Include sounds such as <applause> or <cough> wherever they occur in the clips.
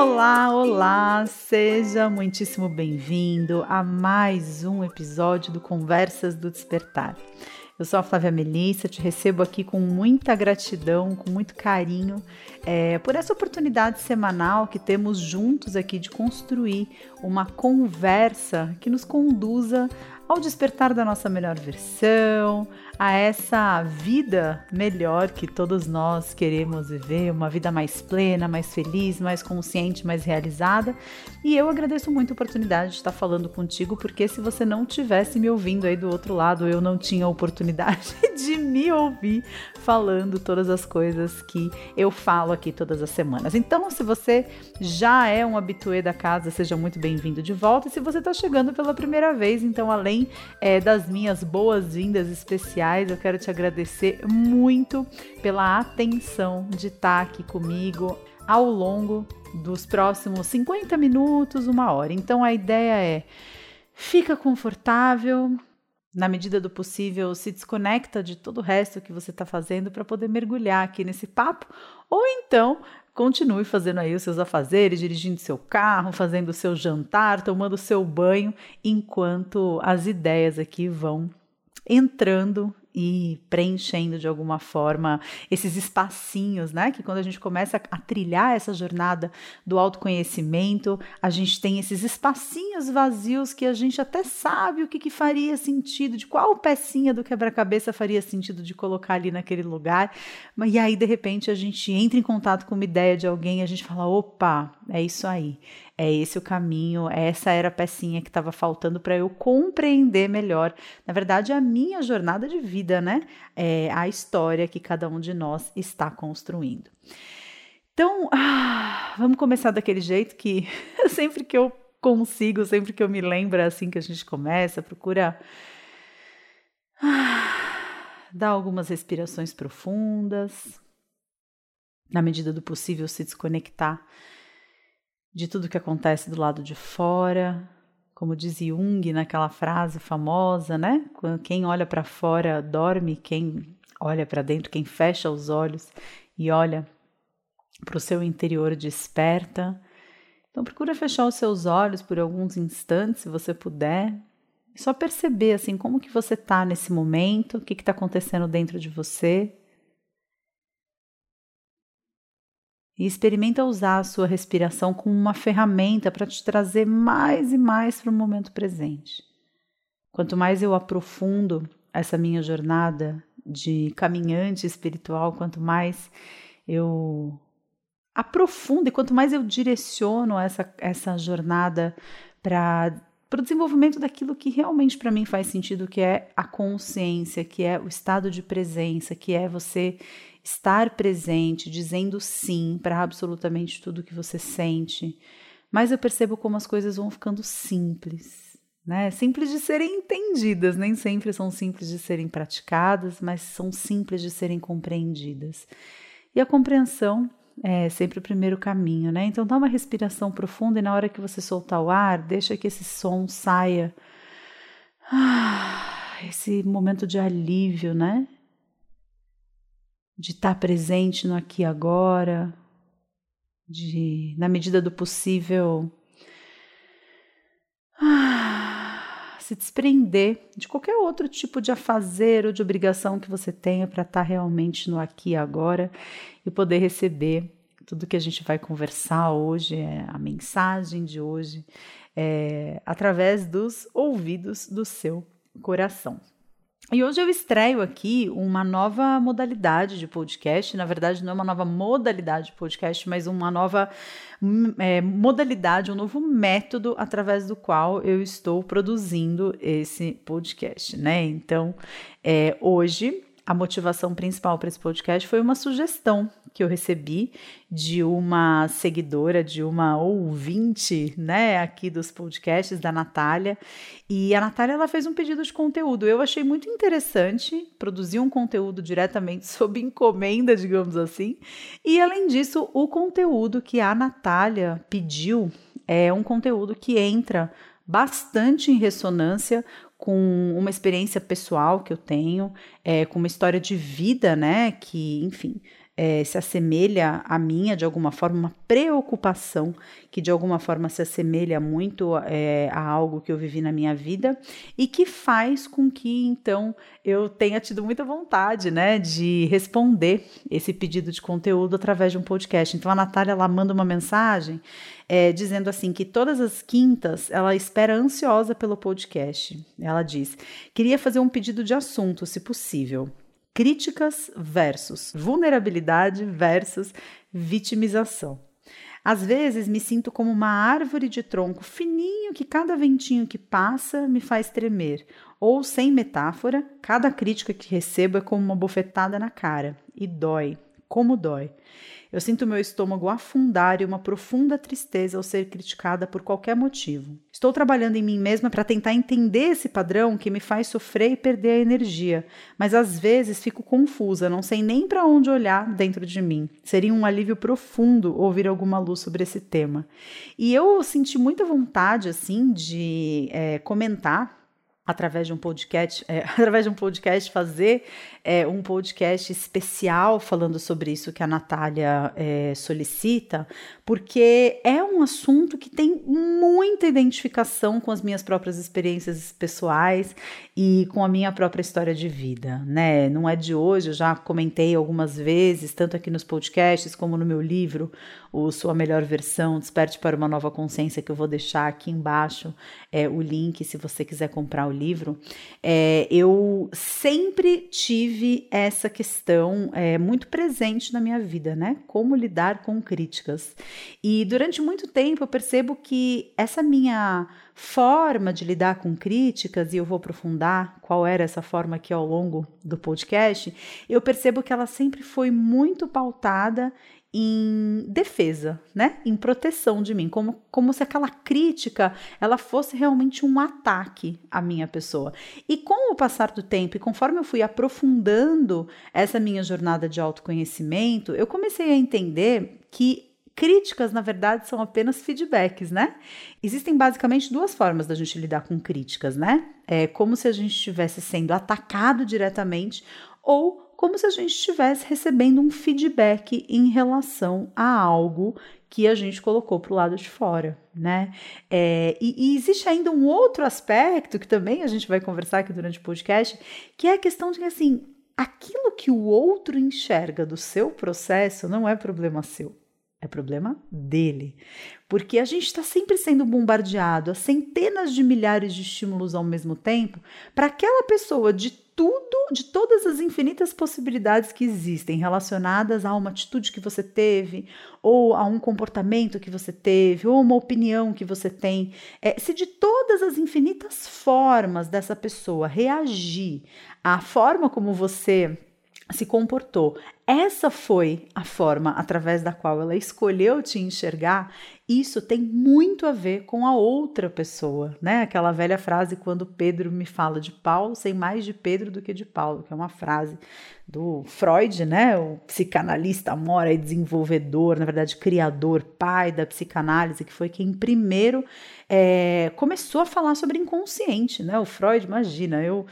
Olá, olá! Seja muitíssimo bem-vindo a mais um episódio do Conversas do Despertar. Eu sou a Flávia Melissa, te recebo aqui com muita gratidão, com muito carinho, é, por essa oportunidade semanal que temos juntos aqui de construir uma conversa que nos conduza ao despertar da nossa melhor versão, a essa vida melhor que todos nós queremos viver, uma vida mais plena, mais feliz, mais consciente, mais realizada. E eu agradeço muito a oportunidade de estar falando contigo, porque se você não tivesse me ouvindo aí do outro lado, eu não tinha a oportunidade <laughs> de me ouvir falando todas as coisas que eu falo aqui todas as semanas. Então, se você já é um habituê da casa, seja muito bem-vindo de volta. E se você está chegando pela primeira vez, então, além é, das minhas boas-vindas especiais, eu quero te agradecer muito pela atenção de estar aqui comigo ao longo dos próximos 50 minutos, uma hora. Então, a ideia é fica confortável, na medida do possível, se desconecta de todo o resto que você está fazendo para poder mergulhar aqui nesse papo, ou então continue fazendo aí os seus afazeres, dirigindo seu carro, fazendo o seu jantar, tomando o seu banho, enquanto as ideias aqui vão entrando e preenchendo de alguma forma esses espacinhos, né? Que quando a gente começa a trilhar essa jornada do autoconhecimento, a gente tem esses espacinhos vazios que a gente até sabe o que, que faria sentido, de qual pecinha do quebra-cabeça faria sentido de colocar ali naquele lugar. E aí, de repente, a gente entra em contato com uma ideia de alguém e a gente fala: opa, é isso aí é esse o caminho, essa era a pecinha que estava faltando para eu compreender melhor, na verdade, a minha jornada de vida, né? É a história que cada um de nós está construindo. Então, ah, vamos começar daquele jeito que <laughs> sempre que eu consigo, sempre que eu me lembro, é assim que a gente começa, procura ah, dar algumas respirações profundas, na medida do possível se desconectar de tudo que acontece do lado de fora. Como diz Jung naquela frase famosa, né? Quem olha para fora dorme, quem olha para dentro, quem fecha os olhos e olha para o seu interior desperta. Então procura fechar os seus olhos por alguns instantes, se você puder, só perceber assim como que você está nesse momento, o que está acontecendo dentro de você. E experimenta usar a sua respiração como uma ferramenta para te trazer mais e mais para o momento presente. Quanto mais eu aprofundo essa minha jornada de caminhante espiritual, quanto mais eu aprofundo e quanto mais eu direciono essa, essa jornada para o desenvolvimento daquilo que realmente para mim faz sentido, que é a consciência, que é o estado de presença, que é você estar presente, dizendo sim para absolutamente tudo que você sente. Mas eu percebo como as coisas vão ficando simples, né? Simples de serem entendidas, nem sempre são simples de serem praticadas, mas são simples de serem compreendidas. E a compreensão é sempre o primeiro caminho, né? Então dá uma respiração profunda e na hora que você soltar o ar, deixa que esse som saia. Ah, esse momento de alívio, né? De estar presente no aqui e agora, de, na medida do possível, ah, se desprender de qualquer outro tipo de afazer ou de obrigação que você tenha para estar realmente no aqui e agora e poder receber tudo que a gente vai conversar hoje, é a mensagem de hoje, é, através dos ouvidos do seu coração. E hoje eu estreio aqui uma nova modalidade de podcast. Na verdade, não é uma nova modalidade de podcast, mas uma nova hum, é, modalidade, um novo método através do qual eu estou produzindo esse podcast, né? Então, é, hoje a motivação principal para esse podcast foi uma sugestão que eu recebi de uma seguidora, de uma ouvinte, né, aqui dos podcasts da Natália. E a Natália ela fez um pedido de conteúdo. Eu achei muito interessante produzir um conteúdo diretamente <laughs> sob encomenda, digamos assim. E além disso, o conteúdo que a Natália pediu é um conteúdo que entra bastante em ressonância com uma experiência pessoal que eu tenho, é, com uma história de vida, né? Que, enfim, é, se assemelha à minha de alguma forma, uma preocupação que de alguma forma se assemelha muito é, a algo que eu vivi na minha vida e que faz com que então eu tenha tido muita vontade, né, de responder esse pedido de conteúdo através de um podcast. Então a Natália ela manda uma mensagem é, dizendo assim que todas as quintas ela espera ansiosa pelo podcast. Ela diz: queria fazer um pedido de assunto, se possível. Críticas versus vulnerabilidade versus vitimização. Às vezes me sinto como uma árvore de tronco fininho que cada ventinho que passa me faz tremer. Ou, sem metáfora, cada crítica que recebo é como uma bofetada na cara. E dói. Como dói. Eu sinto meu estômago afundar e uma profunda tristeza ao ser criticada por qualquer motivo. Estou trabalhando em mim mesma para tentar entender esse padrão que me faz sofrer e perder a energia, mas às vezes fico confusa, não sei nem para onde olhar dentro de mim. Seria um alívio profundo ouvir alguma luz sobre esse tema. E eu senti muita vontade, assim, de é, comentar através de um podcast, é, <laughs> através de um podcast fazer é, um podcast especial falando sobre isso que a Natália é, solicita, porque é um assunto que tem muita identificação com as minhas próprias experiências pessoais e com a minha própria história de vida, né? Não é de hoje, eu já comentei algumas vezes, tanto aqui nos podcasts como no meu livro, o Sua Melhor Versão, Desperte para uma Nova Consciência, que eu vou deixar aqui embaixo é, o link se você quiser comprar o livro. É, eu sempre tive essa questão é, muito presente na minha vida, né? Como lidar com críticas. E durante muito tempo eu percebo que essa minha forma de lidar com críticas, e eu vou aprofundar qual era essa forma aqui ao longo do podcast, eu percebo que ela sempre foi muito pautada em defesa, né? Em proteção de mim, como, como se aquela crítica ela fosse realmente um ataque à minha pessoa. E com o passar do tempo e conforme eu fui aprofundando essa minha jornada de autoconhecimento, eu comecei a entender que Críticas, na verdade, são apenas feedbacks, né? Existem basicamente duas formas da gente lidar com críticas, né? É como se a gente estivesse sendo atacado diretamente ou como se a gente estivesse recebendo um feedback em relação a algo que a gente colocou para o lado de fora, né? É, e, e, existe ainda um outro aspecto que também a gente vai conversar aqui durante o podcast, que é a questão de assim, aquilo que o outro enxerga do seu processo não é problema seu. É problema dele. Porque a gente está sempre sendo bombardeado a centenas de milhares de estímulos ao mesmo tempo para aquela pessoa de tudo, de todas as infinitas possibilidades que existem relacionadas a uma atitude que você teve, ou a um comportamento que você teve, ou uma opinião que você tem. É, se de todas as infinitas formas dessa pessoa reagir à forma como você se comportou. Essa foi a forma através da qual ela escolheu te enxergar. Isso tem muito a ver com a outra pessoa, né? Aquela velha frase quando Pedro me fala de Paulo, sei mais de Pedro do que de Paulo, que é uma frase do Freud, né? O psicanalista, amora e desenvolvedor, na verdade, criador, pai da psicanálise, que foi quem primeiro é, começou a falar sobre inconsciente, né? O Freud, imagina, eu.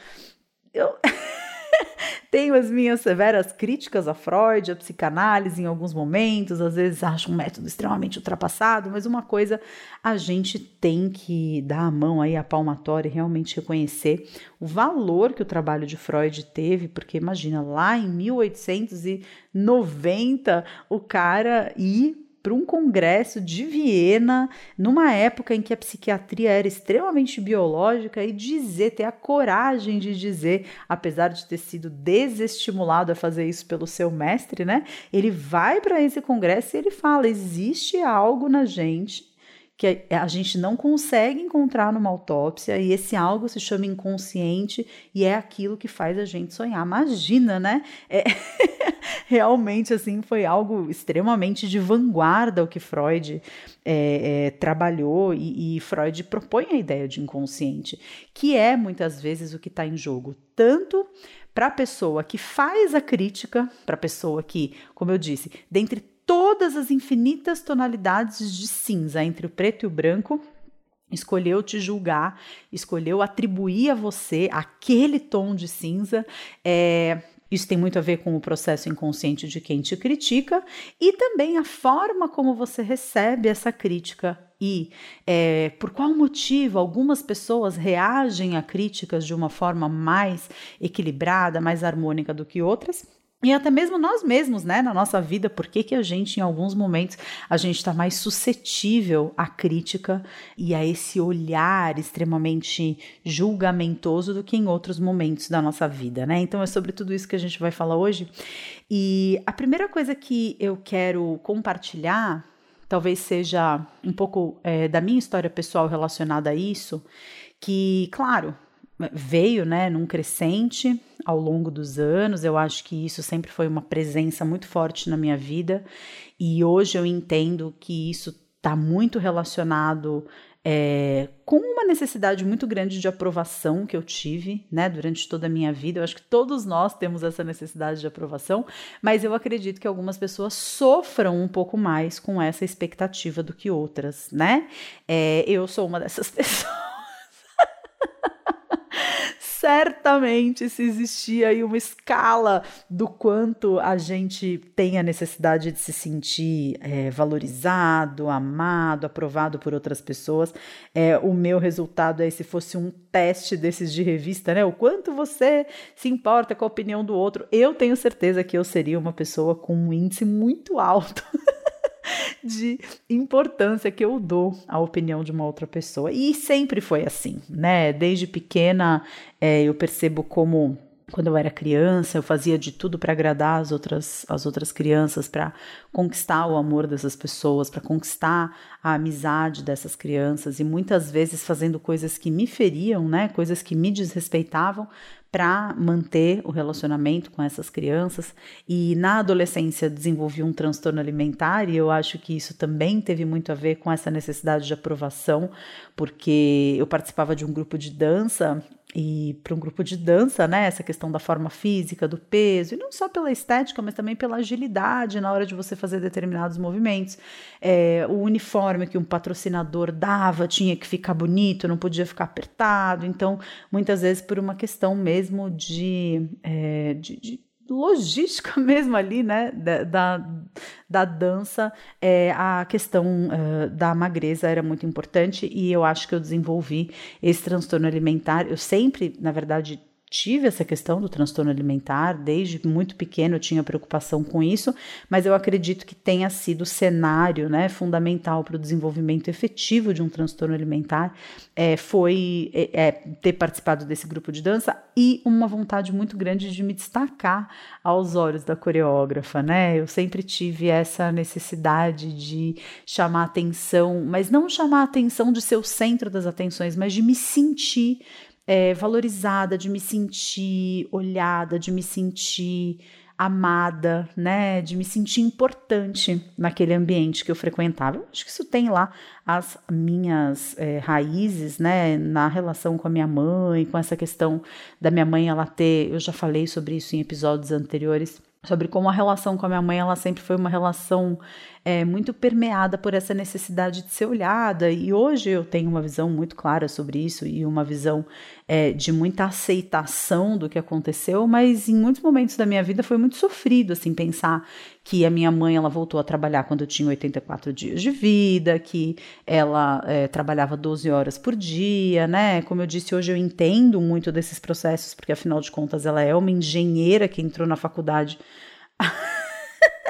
eu... <laughs> <laughs> Tenho as minhas severas críticas a Freud, a psicanálise em alguns momentos, às vezes acho um método extremamente ultrapassado, mas uma coisa a gente tem que dar a mão aí, a palmatória e realmente reconhecer o valor que o trabalho de Freud teve, porque imagina, lá em 1890, o cara ir para um congresso de Viena, numa época em que a psiquiatria era extremamente biológica, e dizer, ter a coragem de dizer, apesar de ter sido desestimulado a fazer isso pelo seu mestre, né? Ele vai para esse congresso e ele fala: existe algo na gente que a gente não consegue encontrar numa autópsia e esse algo se chama inconsciente e é aquilo que faz a gente sonhar. Imagina, né? É, <laughs> realmente, assim, foi algo extremamente de vanguarda o que Freud é, é, trabalhou e, e Freud propõe a ideia de inconsciente, que é muitas vezes o que está em jogo, tanto para a pessoa que faz a crítica, para a pessoa que, como eu disse, dentre todas as infinitas tonalidades de cinza entre o preto e o branco, escolheu te julgar, escolheu atribuir a você aquele tom de cinza, é, Isso tem muito a ver com o processo inconsciente de quem te critica e também a forma como você recebe essa crítica e é, por qual motivo algumas pessoas reagem a críticas de uma forma mais equilibrada, mais harmônica do que outras. E até mesmo nós mesmos, né, na nossa vida, por que, que a gente, em alguns momentos, a gente está mais suscetível à crítica e a esse olhar extremamente julgamentoso do que em outros momentos da nossa vida, né? Então é sobre tudo isso que a gente vai falar hoje. E a primeira coisa que eu quero compartilhar, talvez seja um pouco é, da minha história pessoal relacionada a isso, que, claro, veio, né, num crescente ao longo dos anos. Eu acho que isso sempre foi uma presença muito forte na minha vida e hoje eu entendo que isso está muito relacionado é, com uma necessidade muito grande de aprovação que eu tive, né, durante toda a minha vida. Eu acho que todos nós temos essa necessidade de aprovação, mas eu acredito que algumas pessoas sofram um pouco mais com essa expectativa do que outras, né? É, eu sou uma dessas <laughs> pessoas certamente se existia aí uma escala do quanto a gente tem a necessidade de se sentir é, valorizado, amado, aprovado por outras pessoas. É, o meu resultado aí, se fosse um teste desses de revista, né? O quanto você se importa com a opinião do outro, eu tenho certeza que eu seria uma pessoa com um índice muito alto. De importância que eu dou à opinião de uma outra pessoa. E sempre foi assim, né? Desde pequena é, eu percebo como quando eu era criança, eu fazia de tudo para agradar as outras, as outras crianças, para conquistar o amor dessas pessoas, para conquistar a amizade dessas crianças, e muitas vezes fazendo coisas que me feriam, né, coisas que me desrespeitavam, para manter o relacionamento com essas crianças. E na adolescência desenvolvi um transtorno alimentar, e eu acho que isso também teve muito a ver com essa necessidade de aprovação, porque eu participava de um grupo de dança e para um grupo de dança, né, essa questão da forma física, do peso, e não só pela estética, mas também pela agilidade na hora de você fazer determinados movimentos. É, o uniforme que um patrocinador dava tinha que ficar bonito, não podia ficar apertado, então, muitas vezes por uma questão mesmo de, é, de, de logística <laughs> mesmo ali, né, da, da, da dança, é, a questão uh, da magreza era muito importante e eu acho que eu desenvolvi esse transtorno alimentar. Eu sempre, na verdade, tive essa questão do transtorno alimentar, desde muito pequeno eu tinha preocupação com isso, mas eu acredito que tenha sido o cenário né, fundamental para o desenvolvimento efetivo de um transtorno alimentar é, foi é, é, ter participado desse grupo de dança e uma vontade muito grande de me destacar aos olhos da coreógrafa, né? Eu sempre tive essa necessidade de chamar atenção, mas não chamar atenção de ser o centro das atenções, mas de me sentir é, valorizada, de me sentir olhada, de me sentir amada, né, de me sentir importante naquele ambiente que eu frequentava. Acho que isso tem lá as minhas é, raízes, né, na relação com a minha mãe, com essa questão da minha mãe ela ter, eu já falei sobre isso em episódios anteriores, sobre como a relação com a minha mãe ela sempre foi uma relação é, muito permeada por essa necessidade de ser olhada e hoje eu tenho uma visão muito clara sobre isso e uma visão é, de muita aceitação do que aconteceu, mas em muitos momentos da minha vida foi muito sofrido assim pensar que a minha mãe ela voltou a trabalhar quando eu tinha 84 dias de vida, que ela é, trabalhava 12 horas por dia, né? Como eu disse, hoje eu entendo muito desses processos, porque afinal de contas ela é uma engenheira que entrou na faculdade.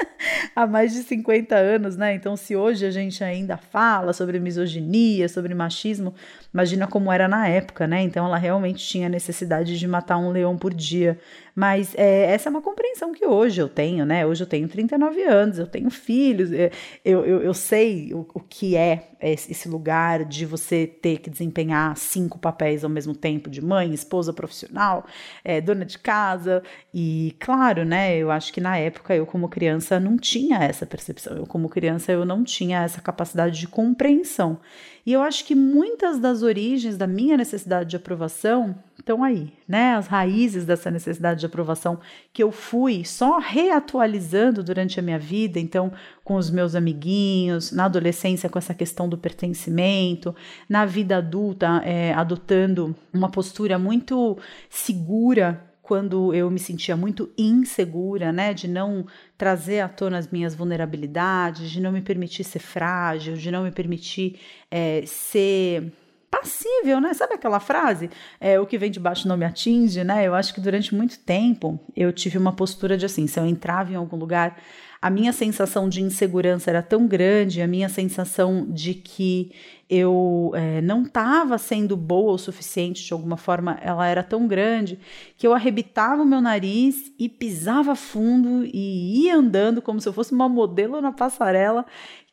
<laughs> há mais de 50 anos, né? Então, se hoje a gente ainda fala sobre misoginia, sobre machismo, imagina como era na época, né? Então, ela realmente tinha necessidade de matar um leão por dia. Mas é, essa é uma compreensão que hoje eu tenho, né? Hoje eu tenho 39 anos, eu tenho filhos, é, eu, eu, eu sei o, o que é esse lugar de você ter que desempenhar cinco papéis ao mesmo tempo, de mãe, esposa profissional, é, dona de casa. E claro, né? Eu acho que na época eu, como criança, não tinha essa percepção. Eu, como criança, eu não tinha essa capacidade de compreensão. E eu acho que muitas das origens da minha necessidade de aprovação estão aí, né? As raízes dessa necessidade de aprovação que eu fui só reatualizando durante a minha vida, então, com os meus amiguinhos, na adolescência, com essa questão do pertencimento, na vida adulta, é, adotando uma postura muito segura quando eu me sentia muito insegura, né, de não trazer à tona as minhas vulnerabilidades, de não me permitir ser frágil, de não me permitir é, ser passível, né? Sabe aquela frase? É, o que vem de baixo não me atinge, né? Eu acho que durante muito tempo eu tive uma postura de assim, se eu entrava em algum lugar, a minha sensação de insegurança era tão grande, a minha sensação de que eu é, não estava sendo boa o suficiente, de alguma forma, ela era tão grande que eu arrebitava o meu nariz e pisava fundo e ia andando como se eu fosse uma modelo na passarela.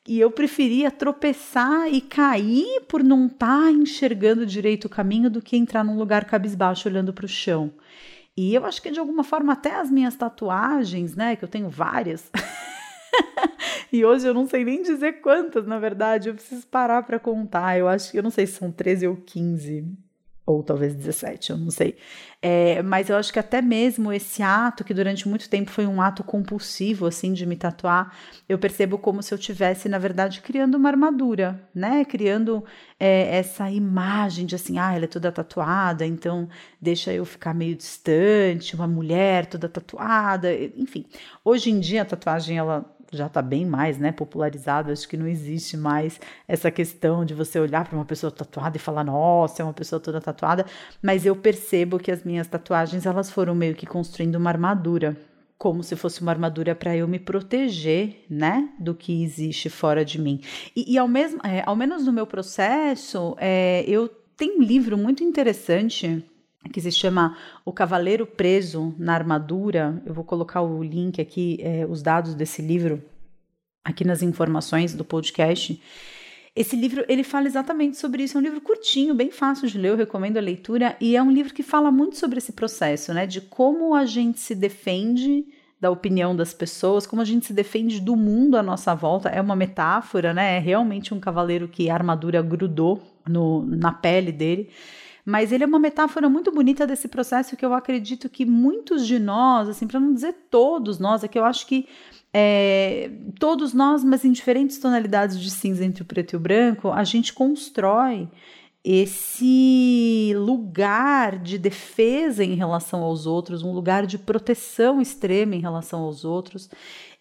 E eu preferia tropeçar e cair por não estar tá enxergando direito o caminho do que entrar num lugar cabisbaixo olhando para o chão. E eu acho que de alguma forma até as minhas tatuagens, né, que eu tenho várias. <laughs> e hoje eu não sei nem dizer quantas, na verdade, eu preciso parar para contar. Eu acho que eu não sei se são 13 ou 15 ou talvez 17, eu não sei. É, mas eu acho que até mesmo esse ato, que durante muito tempo foi um ato compulsivo, assim, de me tatuar, eu percebo como se eu tivesse, na verdade, criando uma armadura, né? Criando é, essa imagem de assim, ah, ela é toda tatuada, então deixa eu ficar meio distante, uma mulher toda tatuada, enfim. Hoje em dia a tatuagem, ela já está bem mais né, popularizado, acho que não existe mais essa questão de você olhar para uma pessoa tatuada e falar, nossa, é uma pessoa toda tatuada, mas eu percebo que as minhas tatuagens elas foram meio que construindo uma armadura, como se fosse uma armadura para eu me proteger, né, do que existe fora de mim. E, e ao mesmo, é, ao menos no meu processo, é, eu tenho um livro muito interessante que se chama O Cavaleiro Preso na Armadura. Eu vou colocar o link aqui, é, os dados desse livro, aqui nas informações do podcast. Esse livro, ele fala exatamente sobre isso. É um livro curtinho, bem fácil de ler, eu recomendo a leitura. E é um livro que fala muito sobre esse processo, né? De como a gente se defende da opinião das pessoas, como a gente se defende do mundo à nossa volta. É uma metáfora, né? É realmente um cavaleiro que a armadura grudou no, na pele dele. Mas ele é uma metáfora muito bonita desse processo que eu acredito que muitos de nós, assim, para não dizer todos nós, é que eu acho que é, todos nós, mas em diferentes tonalidades de cinza entre o preto e o branco, a gente constrói esse lugar de defesa em relação aos outros, um lugar de proteção extrema em relação aos outros,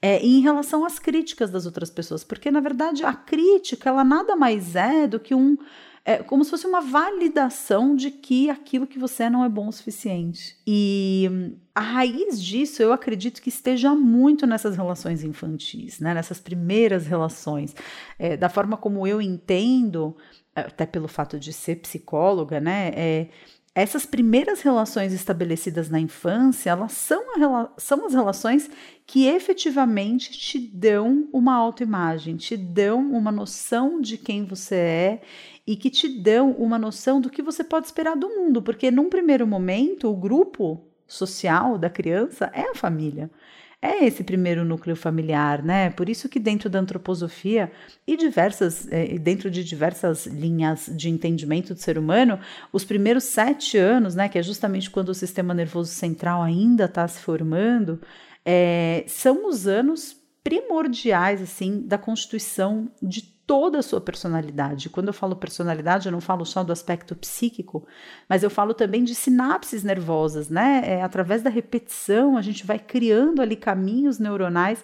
é, e em relação às críticas das outras pessoas, porque na verdade a crítica ela nada mais é do que um é como se fosse uma validação de que aquilo que você é não é bom o suficiente. E a raiz disso, eu acredito que esteja muito nessas relações infantis, né? nessas primeiras relações. É, da forma como eu entendo, até pelo fato de ser psicóloga, né? É, essas primeiras relações estabelecidas na infância, elas são, a, são as relações que efetivamente te dão uma autoimagem, te dão uma noção de quem você é e que te dão uma noção do que você pode esperar do mundo, porque num primeiro momento o grupo social da criança é a família. É esse primeiro núcleo familiar, né? Por isso que dentro da antroposofia e diversas, é, dentro de diversas linhas de entendimento do ser humano, os primeiros sete anos, né, que é justamente quando o sistema nervoso central ainda está se formando, é, são os anos primordiais assim da constituição de toda a sua personalidade. Quando eu falo personalidade, eu não falo só do aspecto psíquico, mas eu falo também de sinapses nervosas, né? É, através da repetição, a gente vai criando ali caminhos neuronais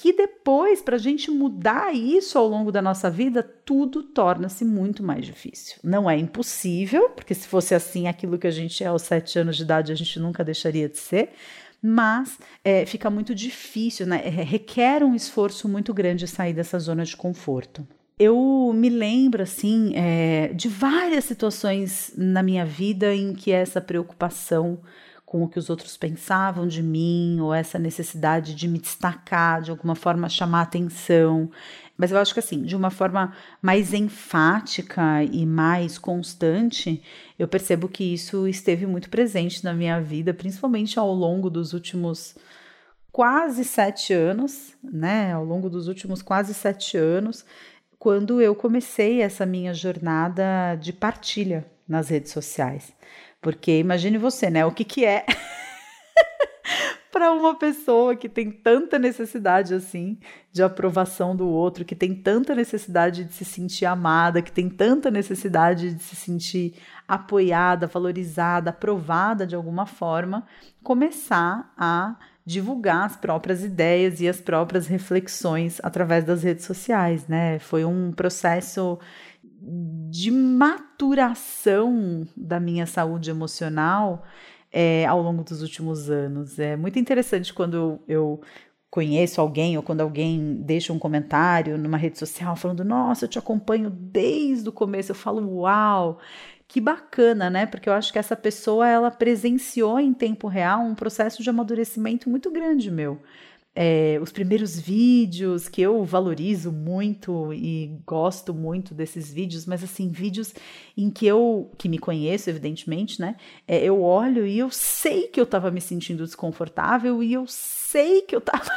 que depois, para a gente mudar isso ao longo da nossa vida, tudo torna-se muito mais difícil. Não é impossível, porque se fosse assim, aquilo que a gente é aos sete anos de idade, a gente nunca deixaria de ser, mas é, fica muito difícil, né? É, requer um esforço muito grande sair dessa zona de conforto. Eu me lembro, assim, é, de várias situações na minha vida em que essa preocupação com o que os outros pensavam de mim, ou essa necessidade de me destacar, de alguma forma chamar atenção, mas eu acho que assim, de uma forma mais enfática e mais constante, eu percebo que isso esteve muito presente na minha vida, principalmente ao longo dos últimos quase sete anos, né? Ao longo dos últimos quase sete anos, quando eu comecei essa minha jornada de partilha nas redes sociais. Porque imagine você, né? O que, que é para uma pessoa que tem tanta necessidade assim de aprovação do outro, que tem tanta necessidade de se sentir amada, que tem tanta necessidade de se sentir apoiada, valorizada, aprovada de alguma forma, começar a divulgar as próprias ideias e as próprias reflexões através das redes sociais, né? Foi um processo de maturação da minha saúde emocional é, ao longo dos últimos anos. É muito interessante quando eu conheço alguém ou quando alguém deixa um comentário numa rede social falando: Nossa, eu te acompanho desde o começo. Eu falo: Uau! Que bacana, né? Porque eu acho que essa pessoa ela presenciou em tempo real um processo de amadurecimento muito grande meu é, os primeiros vídeos que eu valorizo muito e gosto muito desses vídeos, mas assim, vídeos em que eu, que me conheço, evidentemente, né? É, eu olho e eu sei que eu tava me sentindo desconfortável e eu sei que eu tava.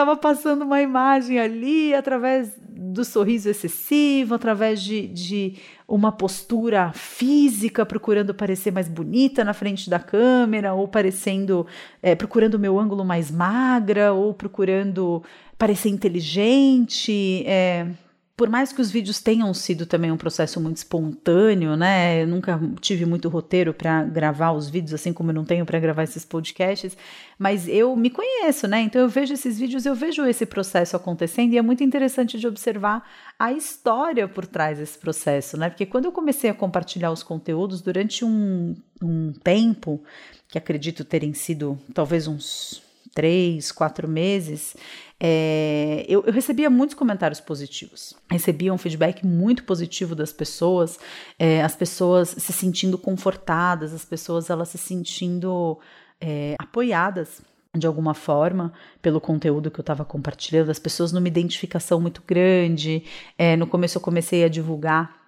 Tava passando uma imagem ali através do sorriso excessivo, através de, de uma postura física, procurando parecer mais bonita na frente da câmera, ou parecendo, é, procurando o meu ângulo mais magra, ou procurando parecer inteligente. É, por mais que os vídeos tenham sido também um processo muito espontâneo, né? Eu nunca tive muito roteiro para gravar os vídeos, assim como eu não tenho para gravar esses podcasts, mas eu me conheço, né? Então eu vejo esses vídeos, eu vejo esse processo acontecendo e é muito interessante de observar a história por trás desse processo, né? Porque quando eu comecei a compartilhar os conteúdos durante um, um tempo, que acredito terem sido talvez uns três, quatro meses, é, eu, eu, recebia muitos comentários positivos. Recebia um feedback muito positivo das pessoas, é, as pessoas se sentindo confortadas, as pessoas elas se sentindo é, apoiadas de alguma forma pelo conteúdo que eu estava compartilhando, as pessoas numa identificação muito grande. É, no começo eu comecei a divulgar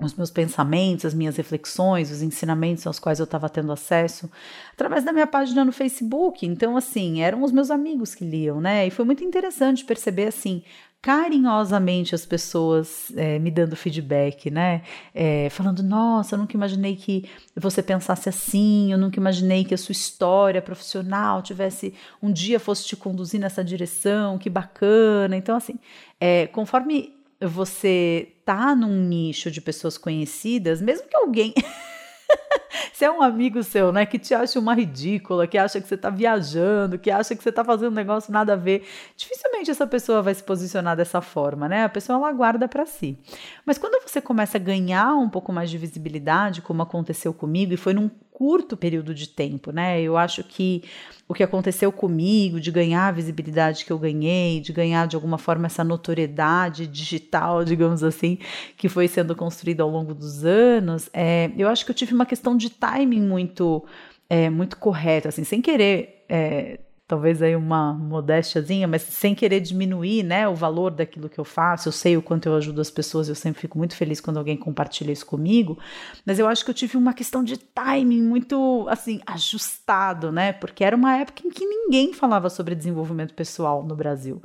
os meus pensamentos, as minhas reflexões, os ensinamentos aos quais eu estava tendo acesso através da minha página no Facebook. Então, assim, eram os meus amigos que liam, né? E foi muito interessante perceber, assim, carinhosamente as pessoas é, me dando feedback, né? É, falando, nossa, eu nunca imaginei que você pensasse assim, eu nunca imaginei que a sua história profissional tivesse um dia fosse te conduzir nessa direção, que bacana. Então, assim, é, conforme você tá num nicho de pessoas conhecidas, mesmo que alguém. <laughs> se é um amigo seu, né, que te acha uma ridícula, que acha que você tá viajando, que acha que você tá fazendo um negócio nada a ver, dificilmente essa pessoa vai se posicionar dessa forma, né? A pessoa ela guarda para si. Mas quando você começa a ganhar um pouco mais de visibilidade, como aconteceu comigo, e foi num curto período de tempo, né? Eu acho que o que aconteceu comigo, de ganhar a visibilidade que eu ganhei, de ganhar de alguma forma essa notoriedade digital, <laughs> digamos assim, que foi sendo construída ao longo dos anos, é, eu acho que eu tive uma questão de timing muito, é, muito correta, assim, sem querer. É, talvez aí uma modéstiazinha, mas sem querer diminuir, né, o valor daquilo que eu faço. Eu sei o quanto eu ajudo as pessoas, eu sempre fico muito feliz quando alguém compartilha isso comigo, mas eu acho que eu tive uma questão de timing muito assim ajustado, né? Porque era uma época em que ninguém falava sobre desenvolvimento pessoal no Brasil.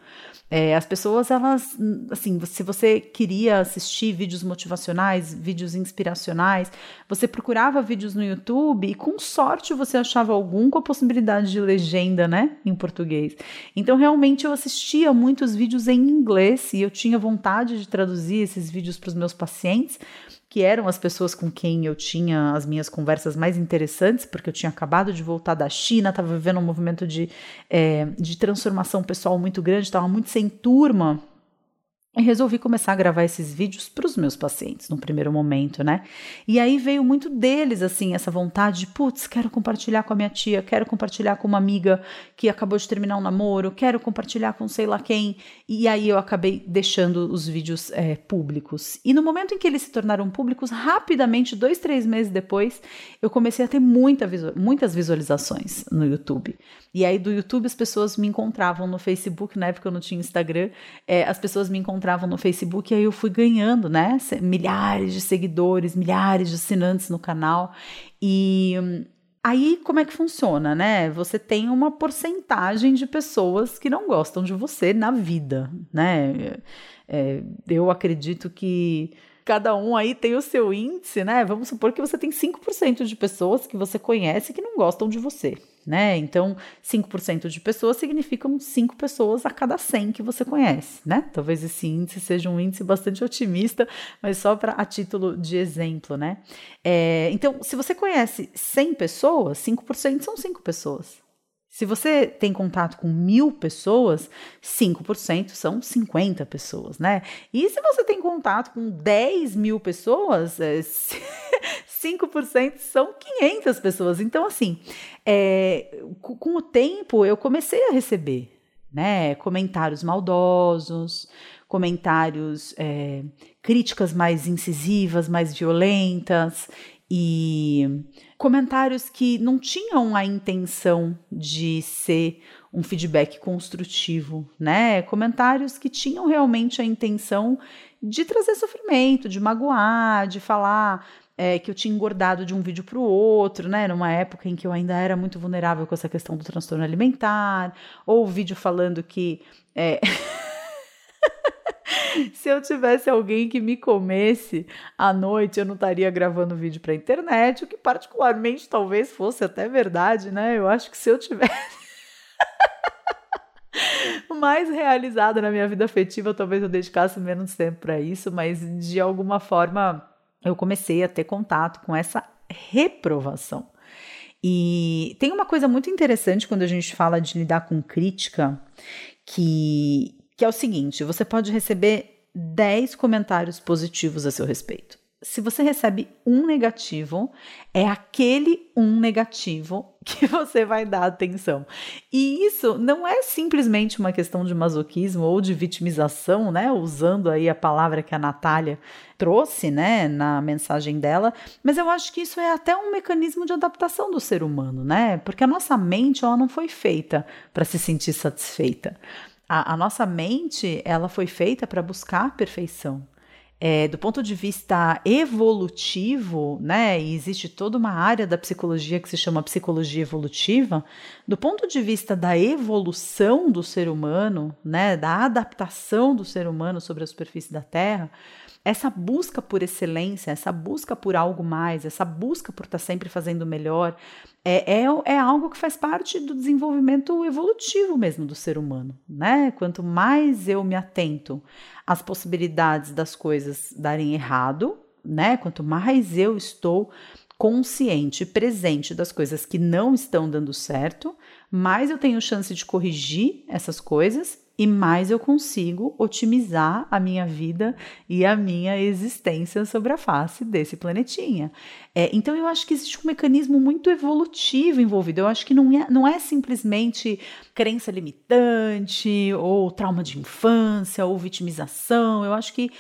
É, as pessoas, elas, assim, se você queria assistir vídeos motivacionais, vídeos inspiracionais, você procurava vídeos no YouTube e com sorte você achava algum com a possibilidade de legenda, né, em português. Então, realmente, eu assistia muitos vídeos em inglês e eu tinha vontade de traduzir esses vídeos para os meus pacientes, que eram as pessoas com quem eu tinha as minhas conversas mais interessantes, porque eu tinha acabado de voltar da China, estava vivendo um movimento de, é, de transformação pessoal muito grande, estava muito sem turma resolvi começar a gravar esses vídeos para os meus pacientes no primeiro momento, né? E aí veio muito deles, assim, essa vontade de, putz, quero compartilhar com a minha tia, quero compartilhar com uma amiga que acabou de terminar um namoro, quero compartilhar com sei lá quem. E aí eu acabei deixando os vídeos é, públicos. E no momento em que eles se tornaram públicos, rapidamente, dois, três meses depois, eu comecei a ter muita, muitas visualizações no YouTube. E aí do YouTube as pessoas me encontravam no Facebook, na época eu não tinha Instagram, é, as pessoas me encontravam no Facebook e aí eu fui ganhando, né? Milhares de seguidores, milhares de assinantes no canal. E Aí, como é que funciona, né? Você tem uma porcentagem de pessoas que não gostam de você na vida, né? É, eu acredito que cada um aí tem o seu índice, né? Vamos supor que você tem 5% de pessoas que você conhece que não gostam de você né? Então, 5% de pessoas significam 5 pessoas a cada 100 que você conhece, né? Talvez esse índice seja um índice bastante otimista, mas só para a título de exemplo, né? É, então, se você conhece 100 pessoas, 5% são 5 pessoas. Se você tem contato com mil pessoas, 5% são 50 pessoas, né? E se você tem contato com 10 mil pessoas, é, <laughs> 5% são 500 pessoas. Então, assim, é, com o tempo eu comecei a receber né, comentários maldosos, comentários, é, críticas mais incisivas, mais violentas e comentários que não tinham a intenção de ser um feedback construtivo, né? Comentários que tinham realmente a intenção de trazer sofrimento, de magoar, de falar é, que eu tinha engordado de um vídeo para o outro, né? Numa época em que eu ainda era muito vulnerável com essa questão do transtorno alimentar, ou vídeo falando que. É... <laughs> <laughs> Se eu tivesse alguém que me comesse à noite, eu não estaria gravando vídeo para internet, o que particularmente talvez fosse até verdade, né? Eu acho que se eu tivesse <laughs> mais realizada na minha vida afetiva, talvez eu dedicasse menos tempo para isso, mas de alguma forma eu comecei a ter contato com essa reprovação. E tem uma coisa muito interessante quando a gente fala de lidar com crítica, que, que é o seguinte: você pode receber 10 comentários positivos a seu respeito se você recebe um negativo, é aquele um negativo <laughs> que você vai dar atenção. E isso não é simplesmente uma questão de masoquismo ou de vitimização, né? Usando aí a palavra que a Natália trouxe, né, na mensagem dela, mas eu acho que isso é até um mecanismo de adaptação do ser humano, né? Porque a nossa mente, ela não foi feita para se sentir satisfeita. A, a nossa mente, ela foi feita para buscar perfeição. É, do ponto de vista evolutivo, né, e existe toda uma área da psicologia que se chama psicologia evolutiva, do ponto de vista da evolução do ser humano, né, da adaptação do ser humano sobre a superfície da Terra, essa busca por excelência, essa busca por algo mais, essa busca por estar sempre fazendo melhor, é, é, é algo que faz parte do desenvolvimento evolutivo mesmo do ser humano, né? Quanto mais eu me atento às possibilidades das coisas darem errado, né? Quanto mais eu estou consciente, presente das coisas que não estão dando certo, mais eu tenho chance de corrigir essas coisas e mais eu consigo otimizar a minha vida e a minha existência sobre a face desse planetinha. É, então eu acho que existe um mecanismo muito evolutivo envolvido. Eu acho que não é, não é simplesmente crença limitante, ou trauma de infância, ou vitimização. Eu acho que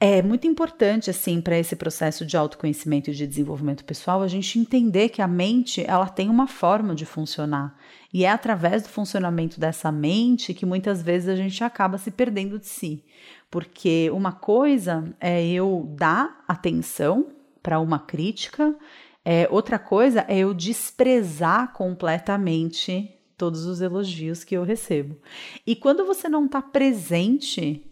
é muito importante, assim, para esse processo de autoconhecimento e de desenvolvimento pessoal, a gente entender que a mente ela tem uma forma de funcionar. E é através do funcionamento dessa mente que muitas vezes a gente acaba se perdendo de si. Porque uma coisa é eu dar atenção para uma crítica, é, outra coisa é eu desprezar completamente todos os elogios que eu recebo. E quando você não está presente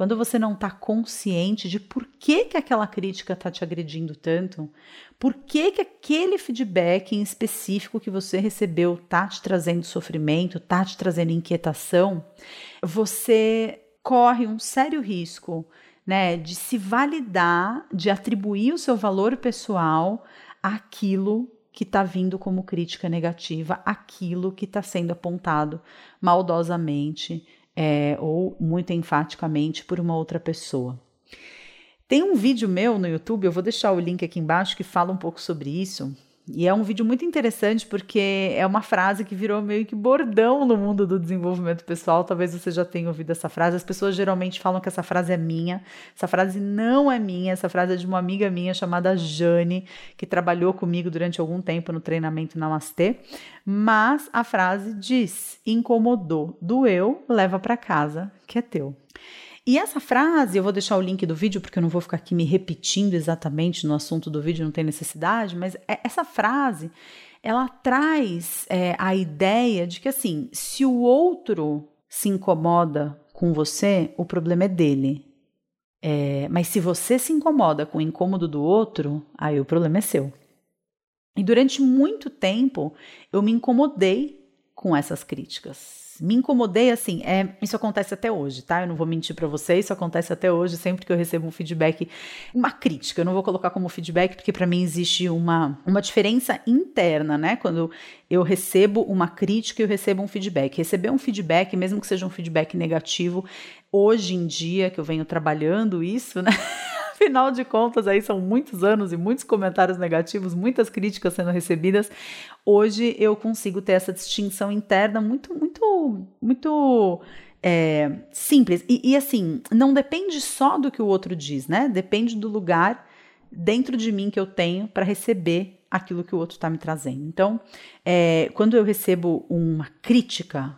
quando você não está consciente de por que, que aquela crítica está te agredindo tanto, por que, que aquele feedback em específico que você recebeu está te trazendo sofrimento, está te trazendo inquietação, você corre um sério risco né, de se validar, de atribuir o seu valor pessoal àquilo que está vindo como crítica negativa, aquilo que está sendo apontado maldosamente é, ou muito enfaticamente por uma outra pessoa. Tem um vídeo meu no YouTube, eu vou deixar o link aqui embaixo, que fala um pouco sobre isso. E é um vídeo muito interessante porque é uma frase que virou meio que bordão no mundo do desenvolvimento pessoal. Talvez você já tenha ouvido essa frase. As pessoas geralmente falam que essa frase é minha. Essa frase não é minha. Essa frase é de uma amiga minha chamada Jane, que trabalhou comigo durante algum tempo no treinamento Namastê. Mas a frase diz: incomodou, doeu, leva para casa, que é teu. E essa frase, eu vou deixar o link do vídeo porque eu não vou ficar aqui me repetindo exatamente no assunto do vídeo, não tem necessidade, mas é, essa frase ela traz é, a ideia de que assim, se o outro se incomoda com você, o problema é dele. É, mas se você se incomoda com o incômodo do outro, aí o problema é seu. E durante muito tempo eu me incomodei com essas críticas me incomodei assim, é, isso acontece até hoje, tá? Eu não vou mentir para vocês, isso acontece até hoje, sempre que eu recebo um feedback, uma crítica, eu não vou colocar como feedback porque para mim existe uma uma diferença interna, né? Quando eu recebo uma crítica e eu recebo um feedback. Receber um feedback, mesmo que seja um feedback negativo, hoje em dia que eu venho trabalhando isso, né? <laughs> Afinal de contas, aí são muitos anos e muitos comentários negativos, muitas críticas sendo recebidas. Hoje eu consigo ter essa distinção interna muito, muito, muito é, simples. E, e assim, não depende só do que o outro diz, né? Depende do lugar dentro de mim que eu tenho para receber aquilo que o outro está me trazendo. Então, é, quando eu recebo uma crítica,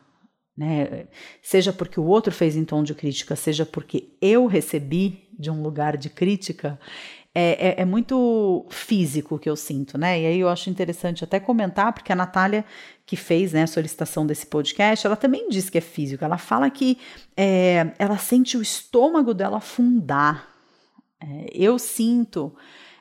né, seja porque o outro fez em tom de crítica, seja porque eu recebi de um lugar de crítica, é, é, é, muito físico que eu sinto, né? E aí eu acho interessante até comentar, porque a Natália, que fez né, a solicitação desse podcast, ela também diz que é físico. Ela fala que é, ela sente o estômago dela afundar. É, eu sinto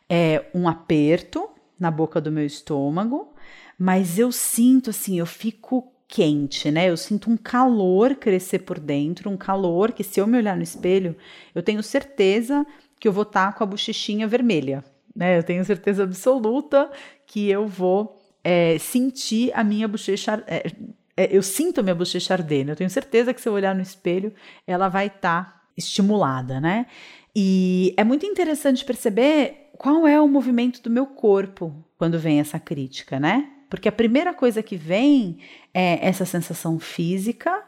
é, um aperto na boca do meu estômago, mas eu sinto assim, eu fico quente, né? Eu sinto um calor crescer por dentro, um calor que se eu me olhar no espelho, eu tenho certeza que eu vou estar tá com a bochechinha vermelha, né? Eu tenho certeza absoluta que eu vou é, sentir a minha bochecha. É, é, eu sinto a minha bochecha ardendo. Eu tenho certeza que se eu olhar no espelho, ela vai estar tá estimulada, né? E é muito interessante perceber qual é o movimento do meu corpo quando vem essa crítica, né? Porque a primeira coisa que vem é essa sensação física,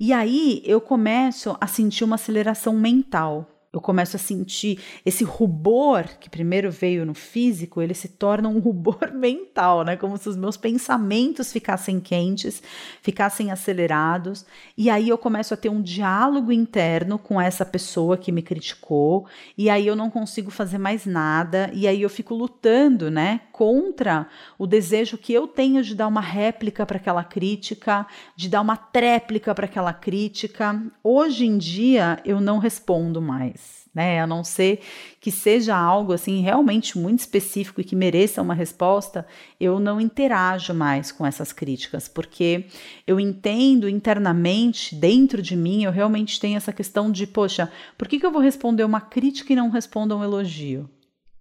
e aí eu começo a sentir uma aceleração mental. Eu começo a sentir esse rubor que primeiro veio no físico, ele se torna um <laughs> rubor mental, né? Como se os meus pensamentos ficassem quentes, ficassem acelerados, e aí eu começo a ter um diálogo interno com essa pessoa que me criticou, e aí eu não consigo fazer mais nada, e aí eu fico lutando, né, contra o desejo que eu tenho de dar uma réplica para aquela crítica, de dar uma tréplica para aquela crítica. Hoje em dia eu não respondo mais né? A não ser que seja algo assim realmente muito específico e que mereça uma resposta, eu não interajo mais com essas críticas, porque eu entendo internamente, dentro de mim, eu realmente tenho essa questão de, poxa, por que, que eu vou responder uma crítica e não respondo um elogio?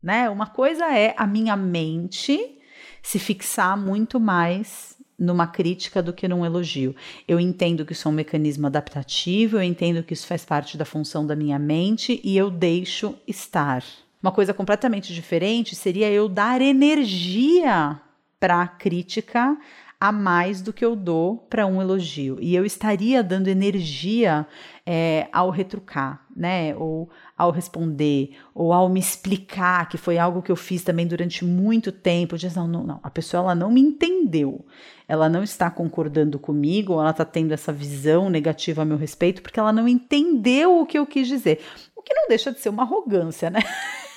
Né? Uma coisa é a minha mente se fixar muito mais numa crítica do que num elogio. Eu entendo que isso é um mecanismo adaptativo, eu entendo que isso faz parte da função da minha mente e eu deixo estar. Uma coisa completamente diferente seria eu dar energia para a crítica a mais do que eu dou para um elogio. E eu estaria dando energia é, ao retrucar, né? Ou ao responder, ou ao me explicar, que foi algo que eu fiz também durante muito tempo. Disse, não, não, não, a pessoa ela não me entendeu. Ela não está concordando comigo, ela está tendo essa visão negativa a meu respeito, porque ela não entendeu o que eu quis dizer. O que não deixa de ser uma arrogância, né? <laughs>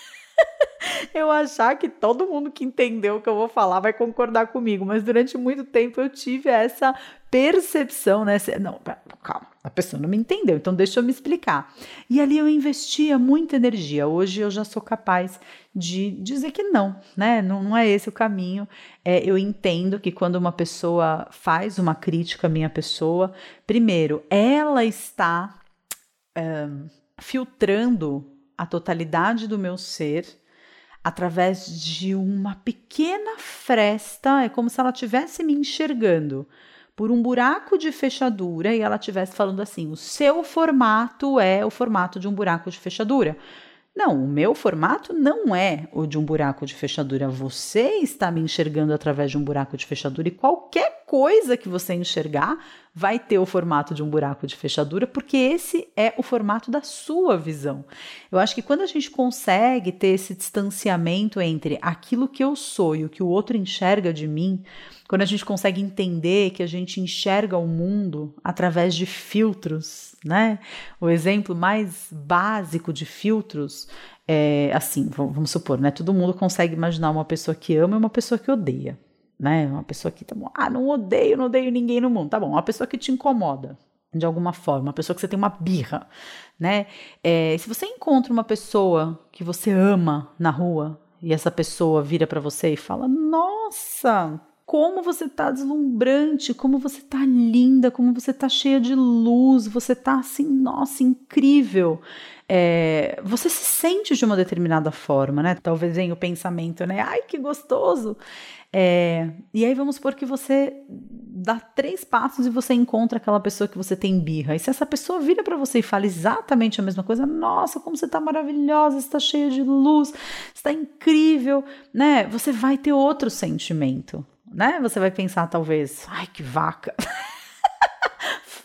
eu achar que todo mundo que entendeu o que eu vou falar vai concordar comigo, mas durante muito tempo eu tive essa percepção, né? Não, calma, a pessoa não me entendeu, então deixa eu me explicar. E ali eu investia muita energia. Hoje eu já sou capaz de dizer que não, né? Não, não é esse o caminho. É, eu entendo que quando uma pessoa faz uma crítica à minha pessoa, primeiro, ela está um, filtrando a totalidade do meu ser através de uma pequena fresta, é como se ela estivesse me enxergando por um buraco de fechadura e ela estivesse falando assim: o seu formato é o formato de um buraco de fechadura. Não, o meu formato não é o de um buraco de fechadura. Você está me enxergando através de um buraco de fechadura e qualquer coisa que você enxergar vai ter o formato de um buraco de fechadura, porque esse é o formato da sua visão. Eu acho que quando a gente consegue ter esse distanciamento entre aquilo que eu sou e o que o outro enxerga de mim, quando a gente consegue entender que a gente enxerga o mundo através de filtros, né? O exemplo mais básico de filtros é assim, vamos supor, né? Todo mundo consegue imaginar uma pessoa que ama e uma pessoa que odeia, né? Uma pessoa que tá bom, ah, não odeio, não odeio ninguém no mundo, tá bom? Uma pessoa que te incomoda. de alguma forma, uma pessoa que você tem uma birra, né? É, se você encontra uma pessoa que você ama na rua e essa pessoa vira para você e fala: Nossa, como você tá deslumbrante, como você tá linda, como você tá cheia de luz, você tá assim, nossa, incrível. É, você se sente de uma determinada forma, né? Talvez venha o pensamento, né? Ai, que gostoso. É, e aí vamos supor que você dá três passos e você encontra aquela pessoa que você tem birra. E se essa pessoa vira para você e fala exatamente a mesma coisa, nossa, como você está maravilhosa, está cheia de luz, está incrível, né? Você vai ter outro sentimento, né? Você vai pensar talvez, ai que vaca. <laughs>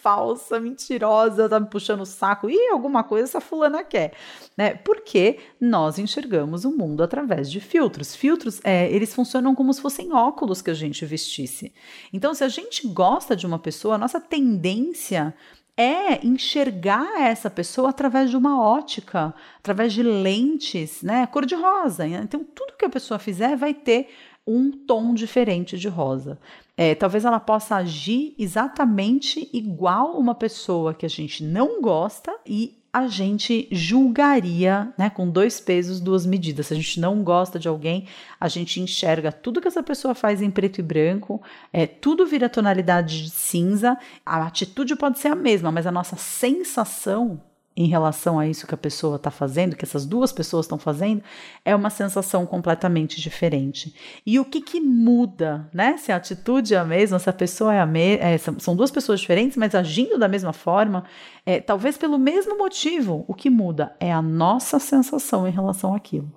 falsa, mentirosa, tá me puxando o saco. E alguma coisa essa fulana quer, né? Porque nós enxergamos o mundo através de filtros. Filtros, é, eles funcionam como se fossem óculos que a gente vestisse. Então, se a gente gosta de uma pessoa, a nossa tendência é enxergar essa pessoa através de uma ótica, através de lentes, né? Cor de rosa. Então, tudo que a pessoa fizer vai ter um tom diferente de rosa. É, talvez ela possa agir exatamente igual uma pessoa que a gente não gosta e a gente julgaria, né, com dois pesos, duas medidas. Se a gente não gosta de alguém, a gente enxerga tudo que essa pessoa faz em preto e branco, é, tudo vira tonalidade de cinza. A atitude pode ser a mesma, mas a nossa sensação em relação a isso que a pessoa está fazendo, que essas duas pessoas estão fazendo, é uma sensação completamente diferente. E o que, que muda, né? Se a atitude é a mesma, se a pessoa é a mesma, é, são duas pessoas diferentes, mas agindo da mesma forma, é, talvez pelo mesmo motivo, o que muda é a nossa sensação em relação àquilo.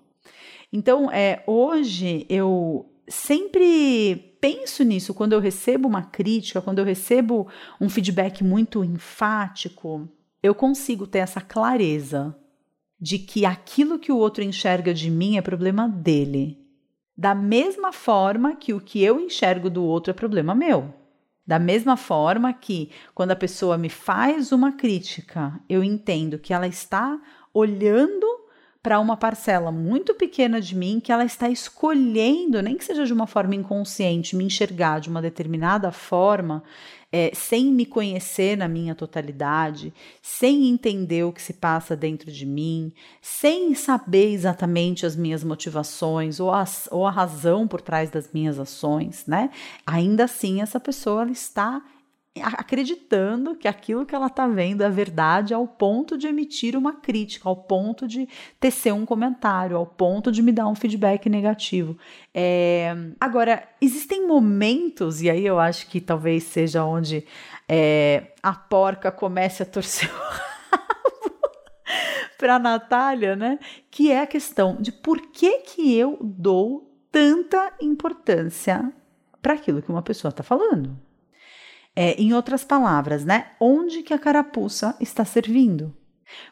Então, é, hoje eu sempre penso nisso quando eu recebo uma crítica, quando eu recebo um feedback muito enfático eu consigo ter essa clareza de que aquilo que o outro enxerga de mim é problema dele. Da mesma forma que o que eu enxergo do outro é problema meu. Da mesma forma que quando a pessoa me faz uma crítica, eu entendo que ela está olhando para uma parcela muito pequena de mim que ela está escolhendo, nem que seja de uma forma inconsciente, me enxergar de uma determinada forma, é, sem me conhecer na minha totalidade, sem entender o que se passa dentro de mim, sem saber exatamente as minhas motivações ou, as, ou a razão por trás das minhas ações, né? Ainda assim, essa pessoa está acreditando que aquilo que ela está vendo é verdade ao ponto de emitir uma crítica, ao ponto de tecer um comentário, ao ponto de me dar um feedback negativo. É... Agora, existem momentos, e aí eu acho que talvez seja onde é, a porca comece a torcer <laughs> o rabo para a Natália, né? Que é a questão de por que, que eu dou tanta importância para aquilo que uma pessoa está falando. É, em outras palavras, né? Onde que a carapuça está servindo?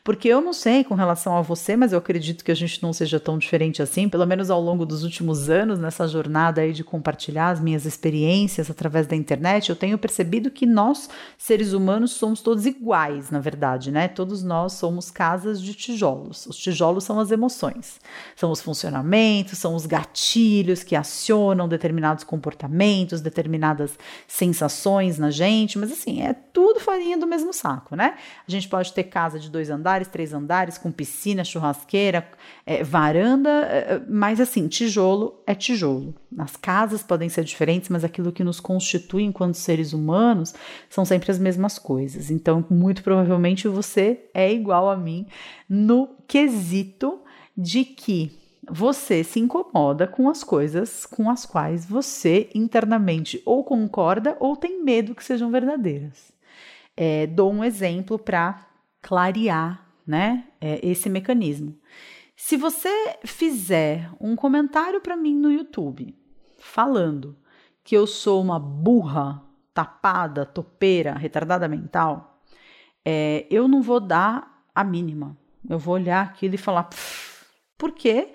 Porque eu não sei com relação a você, mas eu acredito que a gente não seja tão diferente assim, pelo menos ao longo dos últimos anos, nessa jornada aí de compartilhar as minhas experiências através da internet, eu tenho percebido que nós, seres humanos, somos todos iguais, na verdade, né? Todos nós somos casas de tijolos. Os tijolos são as emoções, são os funcionamentos, são os gatilhos que acionam determinados comportamentos, determinadas sensações na gente, mas assim, é tudo farinha do mesmo saco, né? A gente pode ter casa de dois andares, três andares, com piscina, churrasqueira, é, varanda, é, mas assim, tijolo é tijolo. As casas podem ser diferentes, mas aquilo que nos constitui enquanto seres humanos são sempre as mesmas coisas. Então, muito provavelmente você é igual a mim no quesito de que você se incomoda com as coisas com as quais você internamente ou concorda ou tem medo que sejam verdadeiras. É, dou um exemplo para clarear né, é, esse mecanismo. Se você fizer um comentário para mim no YouTube falando que eu sou uma burra, tapada, topeira, retardada mental, é, eu não vou dar a mínima. Eu vou olhar aquilo e falar, por quê?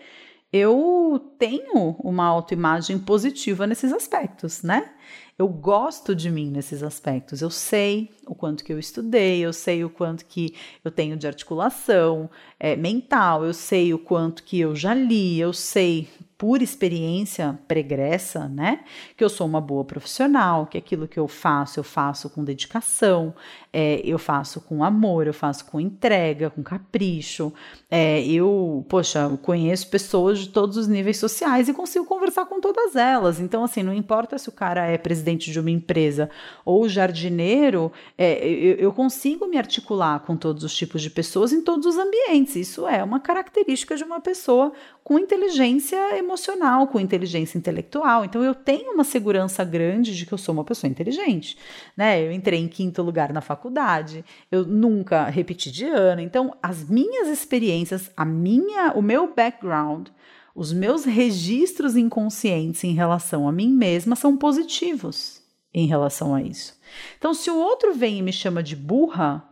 eu tenho uma autoimagem positiva nesses aspectos, né? Eu gosto de mim nesses aspectos. Eu sei o quanto que eu estudei, eu sei o quanto que eu tenho de articulação é, mental, eu sei o quanto que eu já li, eu sei por experiência pregressa, né? Que eu sou uma boa profissional, que aquilo que eu faço, eu faço com dedicação, é, eu faço com amor, eu faço com entrega, com capricho. É, eu, poxa, conheço pessoas de todos os níveis sociais e consigo conversar com todas elas. Então, assim, não importa se o cara é presidente de uma empresa ou jardineiro, é, eu, eu consigo me articular com todos os tipos de pessoas em todos os ambientes. Isso é uma característica de uma pessoa com inteligência emocional, com inteligência intelectual. Então eu tenho uma segurança grande de que eu sou uma pessoa inteligente, né? Eu entrei em quinto lugar na faculdade, eu nunca repeti de ano. Então as minhas experiências, a minha, o meu background, os meus registros inconscientes em relação a mim mesma são positivos em relação a isso. Então se o outro vem e me chama de burra,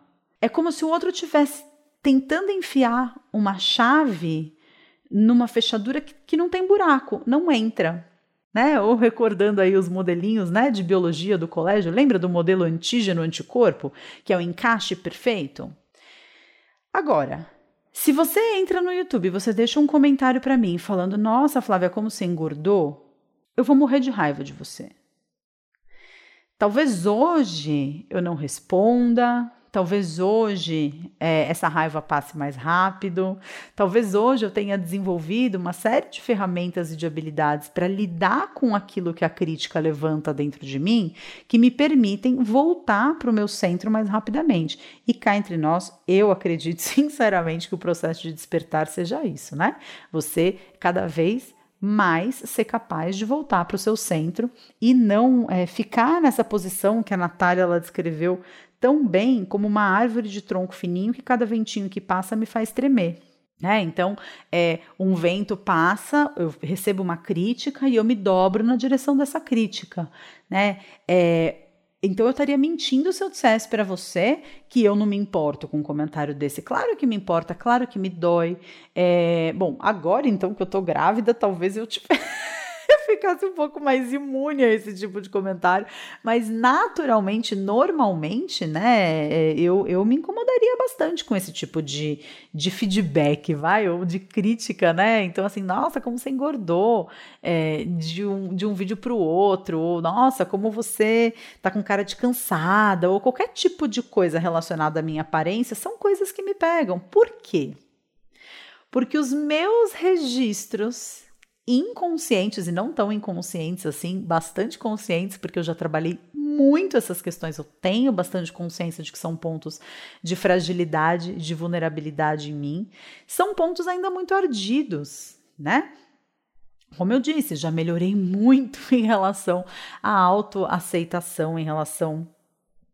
é como se o outro tivesse tentando enfiar uma chave numa fechadura que, que não tem buraco, não entra. Né? Ou recordando aí os modelinhos né, de biologia do colégio, lembra do modelo antígeno-anticorpo, que é o encaixe perfeito? Agora, se você entra no YouTube e você deixa um comentário para mim falando: Nossa, Flávia, como você engordou, eu vou morrer de raiva de você. Talvez hoje eu não responda, Talvez hoje é, essa raiva passe mais rápido. Talvez hoje eu tenha desenvolvido uma série de ferramentas e de habilidades para lidar com aquilo que a crítica levanta dentro de mim, que me permitem voltar para o meu centro mais rapidamente. E cá entre nós, eu acredito <laughs> sinceramente que o processo de despertar seja isso, né? Você cada vez mais ser capaz de voltar para o seu centro e não é, ficar nessa posição que a Natália ela descreveu tão bem como uma árvore de tronco fininho que cada ventinho que passa me faz tremer. Né? Então, é, um vento passa, eu recebo uma crítica e eu me dobro na direção dessa crítica. Né? É, então eu estaria mentindo se eu dissesse para você que eu não me importo com um comentário desse. Claro que me importa, claro que me dói. É, bom, agora então que eu tô grávida, talvez eu tivesse. <laughs> ficasse um pouco mais imune a esse tipo de comentário. Mas naturalmente, normalmente, né, é, eu, eu me incomodaria bastante com esse tipo de, de feedback, vai, ou de crítica, né? Então, assim, nossa, como você engordou é, de, um, de um vídeo para o outro, ou nossa, como você tá com cara de cansada, ou qualquer tipo de coisa relacionada à minha aparência, são coisas que me pegam. Por quê? Porque os meus registros inconscientes e não tão inconscientes assim, bastante conscientes, porque eu já trabalhei muito essas questões, eu tenho bastante consciência de que são pontos de fragilidade, de vulnerabilidade em mim, são pontos ainda muito ardidos, né? Como eu disse, já melhorei muito <laughs> em relação à autoaceitação, em relação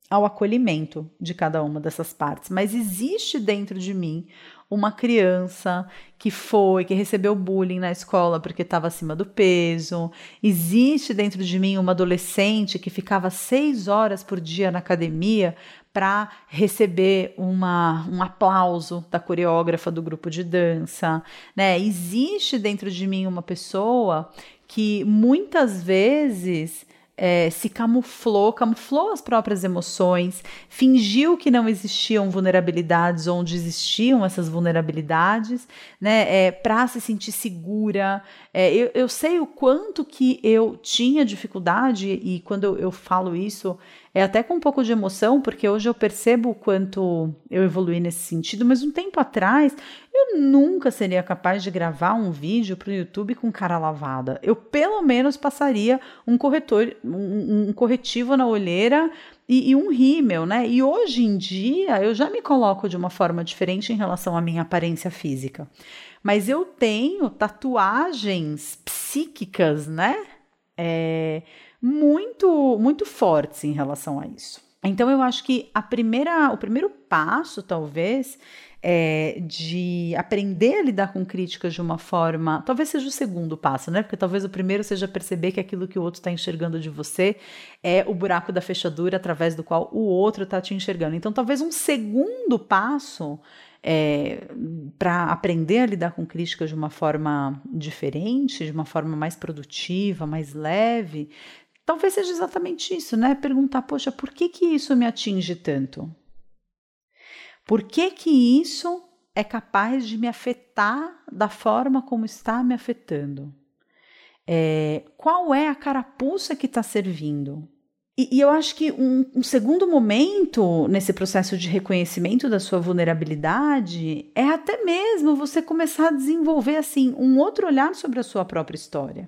ao acolhimento de cada uma dessas partes, mas existe dentro de mim uma criança que foi, que recebeu bullying na escola porque estava acima do peso. Existe dentro de mim uma adolescente que ficava seis horas por dia na academia para receber uma, um aplauso da coreógrafa do grupo de dança. Né? Existe dentro de mim uma pessoa que muitas vezes é, se camuflou, camuflou as próprias emoções, fingiu que não existiam vulnerabilidades onde existiam essas vulnerabilidades, né, é, para se sentir segura. É, eu, eu, sei o quanto que eu tinha dificuldade, e quando eu, eu falo isso, é até com um pouco de emoção, porque hoje eu percebo o quanto eu evolui nesse sentido, mas um tempo atrás eu nunca seria capaz de gravar um vídeo para o YouTube com cara lavada. Eu pelo menos passaria um corretor, um, um corretivo na olheira e, e, um rímel, né? E hoje em dia eu já me coloco de uma forma diferente em relação à minha aparência física. Mas eu tenho tatuagens psíquicas, né? É, muito, muito fortes em relação a isso. Então eu acho que a primeira, o primeiro passo, talvez, é, de aprender a lidar com críticas de uma forma. Talvez seja o segundo passo, né? Porque talvez o primeiro seja perceber que aquilo que o outro está enxergando de você é o buraco da fechadura através do qual o outro está te enxergando. Então, talvez um segundo passo é, para aprender a lidar com críticas de uma forma diferente, de uma forma mais produtiva, mais leve, talvez seja exatamente isso, né? Perguntar, poxa, por que que isso me atinge tanto? Por que que isso é capaz de me afetar da forma como está me afetando? É, qual é a carapuça que está servindo? E, e, eu acho que um, um, segundo momento nesse processo de reconhecimento da sua vulnerabilidade é até mesmo você começar a desenvolver assim um outro olhar sobre a sua própria história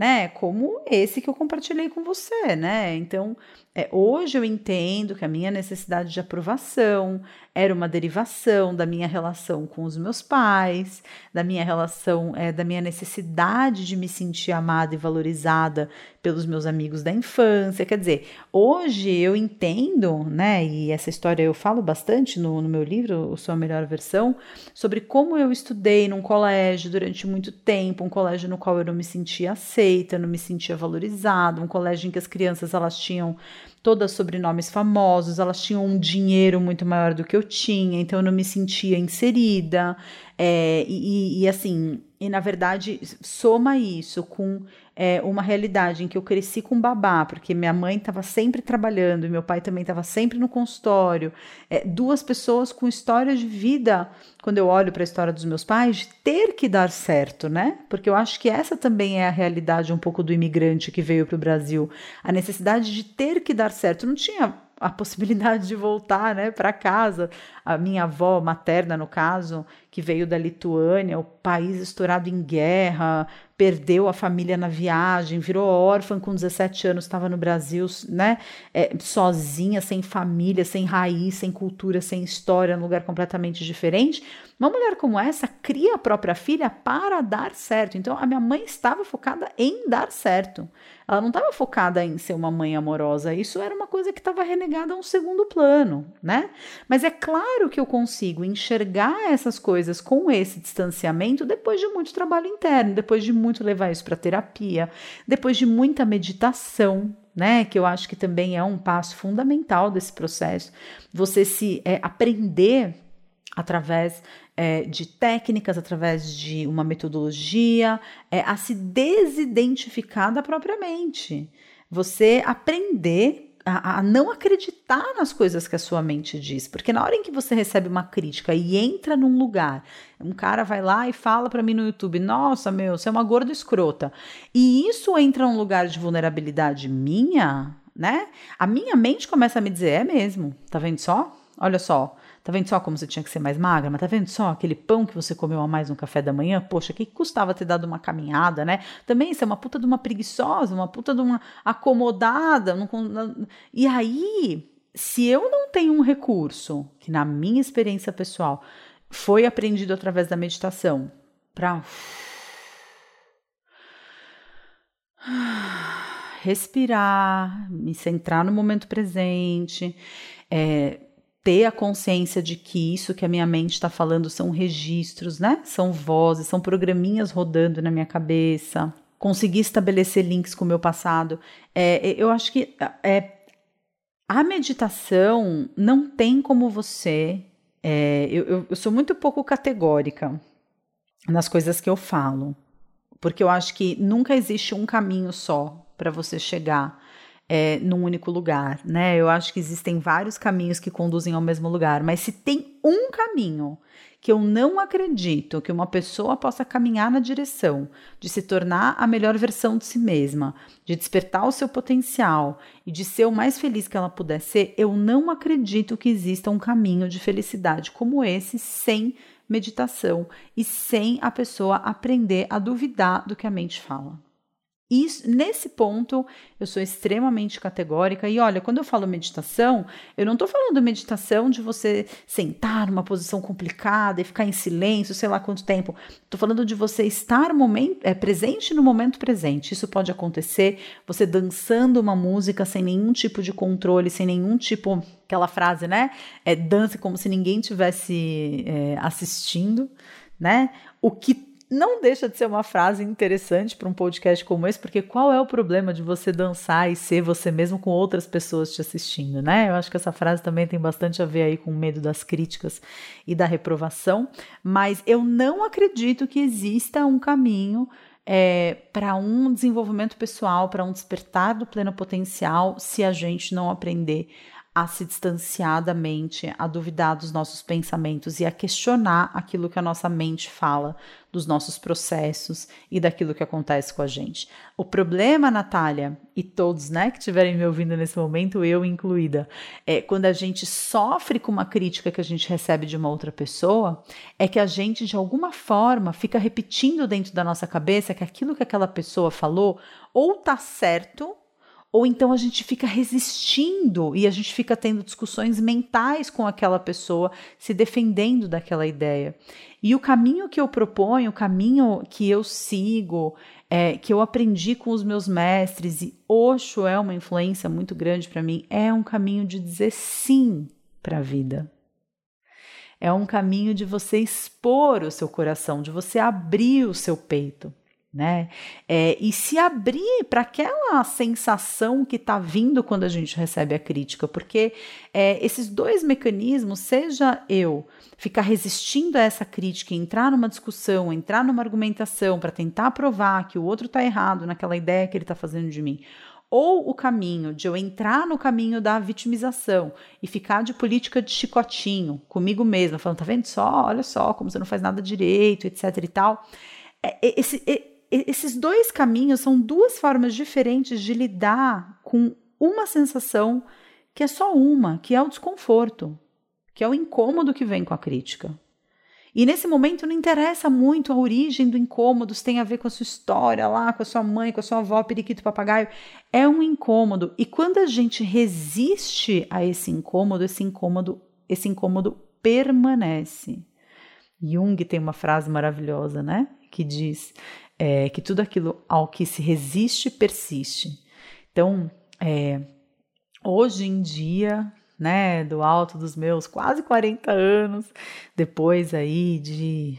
né? Como esse que eu compartilhei com você, né? Então, é, hoje eu entendo que a minha necessidade de aprovação era uma derivação da minha relação com os meus pais, da minha relação, é, da minha necessidade de me sentir amada e valorizada pelos meus amigos da infância. Quer dizer, hoje eu entendo, né? E essa história eu falo bastante no, no meu livro, Sua Melhor Versão, sobre como eu estudei num colégio durante muito tempo, um colégio no qual eu não me sentia aceita, não me sentia valorizada, um colégio em que as crianças elas tinham todas sobrenomes famosos, elas tinham um dinheiro muito maior do que eu tinha, então eu não me sentia inserida. É, e, e, assim, e na verdade, soma isso com é, uma realidade em que eu cresci com babá, porque minha mãe estava sempre trabalhando meu pai também estava sempre no consultório. É, duas pessoas com história de vida, quando eu olho para a história dos meus pais, de ter que dar certo, né? Porque eu acho que essa também é a realidade um pouco do imigrante que veio para o Brasil. A necessidade de ter que dar certo. Não tinha a possibilidade de voltar né, para casa. A minha avó materna, no caso, que veio da Lituânia, o país estourado em guerra, perdeu a família na viagem, virou órfã com 17 anos, estava no Brasil, né, é, sozinha, sem família, sem raiz, sem cultura, sem história, num lugar completamente diferente. Uma mulher como essa cria a própria filha para dar certo. Então, a minha mãe estava focada em dar certo. Ela não estava focada em ser uma mãe amorosa. Isso era uma coisa que estava renegada a um segundo plano, né? Mas é claro que eu consigo enxergar essas coisas com esse distanciamento depois de muito trabalho interno, depois de muito levar isso para terapia, depois de muita meditação, né? Que eu acho que também é um passo fundamental desse processo. Você se é, aprender através é, de técnicas, através de uma metodologia, é, a se desidentificar da própria mente. Você aprender a, a, não acreditar nas coisas que a sua mente diz, porque na hora em que você recebe uma crítica e entra num lugar, um cara vai lá e fala para mim no YouTube: Nossa, meu, você é uma gorda escrota, e isso entra num lugar de vulnerabilidade minha, né? A minha mente começa a me dizer: É mesmo, tá vendo só? Olha só, Tá vendo só como você tinha que ser mais magra? Mas tá vendo só aquele pão que você comeu a mais no café da manhã? Poxa, que custava ter dado uma caminhada, né? Também você é uma puta de uma preguiçosa, uma puta de uma acomodada. Não, e aí, se eu não tenho um recurso, que na minha experiência pessoal foi aprendido através da meditação, para <sighs> respirar, me centrar no momento presente, é, ter a consciência de que isso que a minha mente está falando são registros, né? São vozes, são programinhas rodando na minha cabeça. Conseguir estabelecer links com o meu passado. É, eu acho que é, a meditação não tem como você. É, eu, eu sou muito pouco categórica nas coisas que eu falo, porque eu acho que nunca existe um caminho só para você chegar é, num único lugar, né? Eu acho que existem vários caminhos que conduzem ao mesmo lugar, mas se tem um caminho que eu não acredito que uma pessoa possa caminhar na direção de se tornar a melhor versão de si mesma, de despertar o seu potencial e de ser o mais feliz que ela puder ser, eu não acredito que exista um caminho de felicidade como esse sem meditação e sem a pessoa aprender a duvidar do que a mente fala. Isso, nesse ponto, eu sou extremamente categórica. E olha, quando eu falo meditação, eu não estou falando meditação de você sentar numa posição complicada e ficar em silêncio, sei lá quanto tempo. Estou falando de você estar momento, é, presente no momento presente. Isso pode acontecer você dançando uma música sem nenhum tipo de controle, sem nenhum tipo. Aquela frase, né? É, dance como se ninguém tivesse é, assistindo, né? O que não deixa de ser uma frase interessante para um podcast como esse, porque qual é o problema de você dançar e ser você mesmo com outras pessoas te assistindo, né? Eu acho que essa frase também tem bastante a ver aí com o medo das críticas e da reprovação, mas eu não acredito que exista um caminho é, para um desenvolvimento pessoal, para um despertar do pleno potencial, se a gente não aprender a se distanciar da mente, a duvidar dos nossos pensamentos e a questionar aquilo que a nossa mente fala dos nossos processos e daquilo que acontece com a gente. O problema, Natália, e todos né, que estiverem me ouvindo nesse momento, eu incluída, é quando a gente sofre com uma crítica que a gente recebe de uma outra pessoa, é que a gente, de alguma forma, fica repetindo dentro da nossa cabeça que aquilo que aquela pessoa falou ou tá certo ou então a gente fica resistindo e a gente fica tendo discussões mentais com aquela pessoa, se defendendo daquela ideia. E o caminho que eu proponho, o caminho que eu sigo, é, que eu aprendi com os meus mestres, e Osho é uma influência muito grande para mim, é um caminho de dizer sim para a vida. É um caminho de você expor o seu coração, de você abrir o seu peito né? É, e se abrir para aquela sensação que está vindo quando a gente recebe a crítica, porque é, esses dois mecanismos, seja eu ficar resistindo a essa crítica, entrar numa discussão, entrar numa argumentação para tentar provar que o outro está errado naquela ideia que ele está fazendo de mim, ou o caminho de eu entrar no caminho da vitimização e ficar de política de chicotinho comigo mesma, falando, tá vendo só, olha só como você não faz nada direito, etc e tal. É, esse, esses dois caminhos são duas formas diferentes de lidar com uma sensação que é só uma, que é o desconforto, que é o incômodo que vem com a crítica. E nesse momento não interessa muito a origem do incômodo, se tem a ver com a sua história lá, com a sua mãe, com a sua avó, periquito, papagaio. É um incômodo. E quando a gente resiste a esse incômodo, esse incômodo, esse incômodo permanece. Jung tem uma frase maravilhosa, né? Que diz: é, que tudo aquilo ao que se resiste persiste. Então, é, hoje em dia, né, do alto dos meus quase 40 anos, depois aí de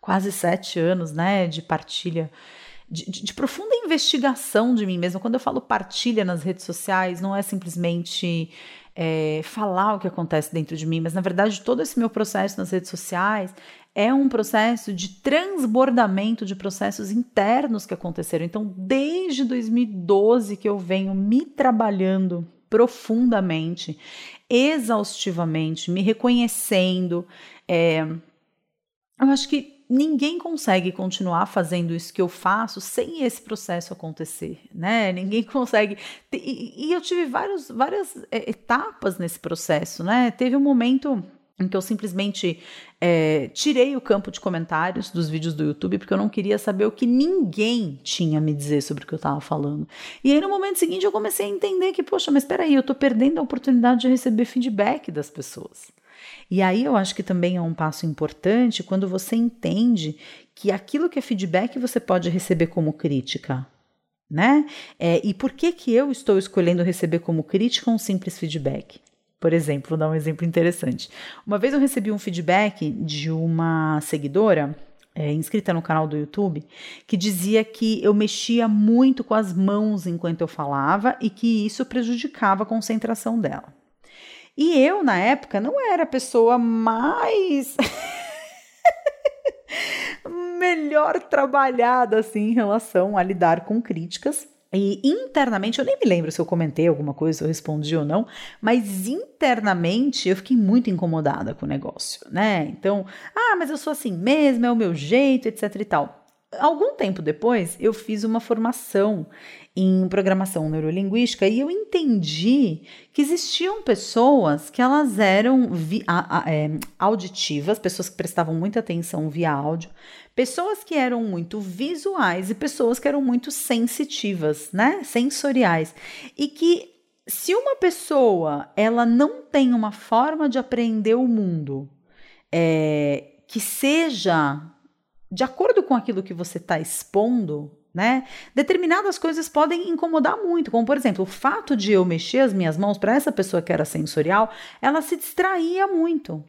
quase sete anos, né, de partilha, de, de, de, profunda investigação de mim mesma. Quando eu falo partilha nas redes sociais, não é simplesmente é, falar o que acontece dentro de mim, mas na verdade todo esse meu processo nas redes sociais é um processo de transbordamento de processos internos que aconteceram. Então, desde 2012 que eu venho me trabalhando profundamente, exaustivamente, me reconhecendo. É, eu acho que ninguém consegue continuar fazendo isso que eu faço sem esse processo acontecer, né? Ninguém <laughs> consegue. E, e eu tive vários, várias é, etapas nesse processo, né? Teve um momento em que eu simplesmente é, tirei o campo de comentários dos vídeos do YouTube porque eu não queria saber o que ninguém tinha a me dizer sobre o que eu estava falando. E aí no momento seguinte eu comecei a entender que, poxa, mas espera aí, eu estou perdendo a oportunidade de receber feedback das pessoas. E aí eu acho que também é um passo importante quando você entende que aquilo que é feedback você pode receber como crítica. Né? É, e por que, que eu estou escolhendo receber como crítica um simples feedback? Por exemplo, vou dar um exemplo interessante. Uma vez eu recebi um feedback de uma seguidora é, inscrita no canal do YouTube, que dizia que eu mexia muito com as mãos enquanto eu falava e que isso prejudicava a concentração dela. E eu, na época, não era a pessoa mais. <laughs> melhor trabalhada assim em relação a lidar com críticas e internamente, eu nem me lembro se eu comentei alguma coisa, se eu respondi ou não, mas internamente eu fiquei muito incomodada com o negócio, né? Então, ah, mas eu sou assim mesmo, é o meu jeito, etc e tal. Algum tempo depois, eu fiz uma formação em programação neurolinguística e eu entendi que existiam pessoas que elas eram é, auditivas, pessoas que prestavam muita atenção via áudio, pessoas que eram muito visuais e pessoas que eram muito sensitivas, né, sensoriais, e que se uma pessoa ela não tem uma forma de aprender o mundo é, que seja de acordo com aquilo que você está expondo, né? Determinadas coisas podem incomodar muito, como por exemplo, o fato de eu mexer as minhas mãos para essa pessoa que era sensorial, ela se distraía muito.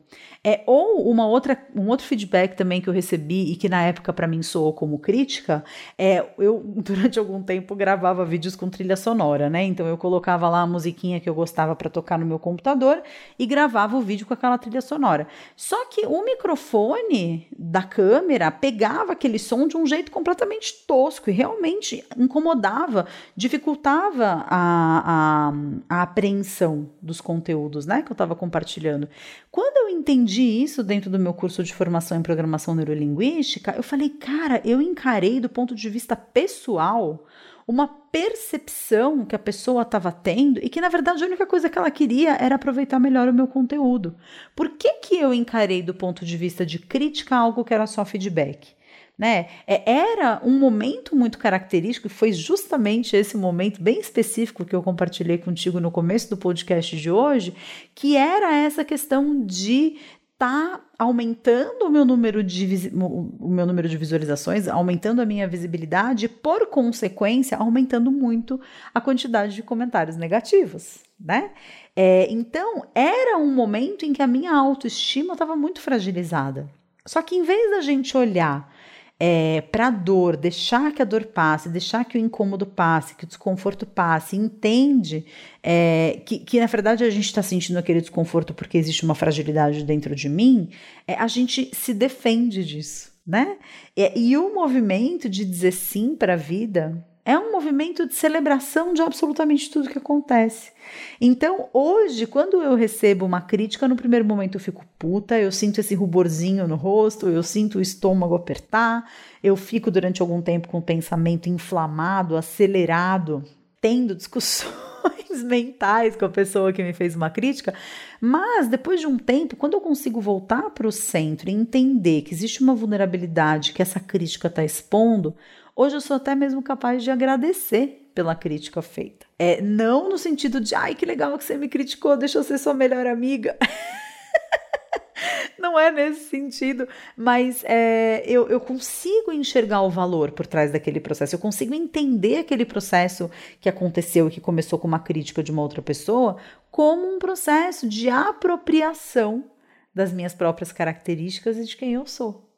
É, ou uma outra, um outro feedback também que eu recebi e que na época para mim soou como crítica, é eu <laughs> durante algum tempo gravava vídeos com trilha sonora, né? Então eu colocava lá a musiquinha que eu gostava para tocar no meu computador e gravava o vídeo com aquela trilha sonora. Só que o microfone da câmera pegava aquele som de um jeito completamente tosco realmente incomodava, dificultava a, a, a apreensão dos conteúdos né, que eu estava compartilhando. Quando eu entendi isso dentro do meu curso de formação em programação neurolinguística, eu falei, cara, eu encarei do ponto de vista pessoal uma percepção que a pessoa estava tendo e que na verdade a única coisa que ela queria era aproveitar melhor o meu conteúdo. Por que, que eu encarei do ponto de vista de crítica algo que era só feedback? Né? É, era um momento muito característico, e foi justamente esse momento bem específico que eu compartilhei contigo no começo do podcast de hoje, que era essa questão de está aumentando o meu número de o meu número de visualizações, aumentando a minha visibilidade, e, por consequência, aumentando muito a quantidade de comentários negativos, né? É, então, era um momento em que a minha autoestima estava muito fragilizada. Só que em vez da gente olhar é, para a dor, deixar que a dor passe, deixar que o incômodo passe, que o desconforto passe, entende é, que, que na verdade a gente está sentindo aquele desconforto porque existe uma fragilidade dentro de mim, é, a gente se defende disso, né? É, e o movimento de dizer sim para a vida é um movimento de celebração de absolutamente tudo que acontece. Então, hoje, quando eu recebo uma crítica, no primeiro momento eu fico puta, eu sinto esse ruborzinho no rosto, eu sinto o estômago apertar, eu fico durante algum tempo com o pensamento inflamado, acelerado, tendo discussões <laughs> mentais com a pessoa que me fez uma crítica, mas depois de um tempo, quando eu consigo voltar para o centro e entender que existe uma vulnerabilidade que essa crítica está expondo, Hoje eu sou até mesmo capaz de agradecer pela crítica feita. É, não no sentido de, ai, que legal que você me criticou, deixa eu ser sua melhor amiga. <laughs> não é nesse sentido, mas é, eu, eu consigo enxergar o valor por trás daquele processo, eu consigo entender aquele processo que aconteceu e que começou com uma crítica de uma outra pessoa como um processo de apropriação das minhas próprias características e de quem eu sou.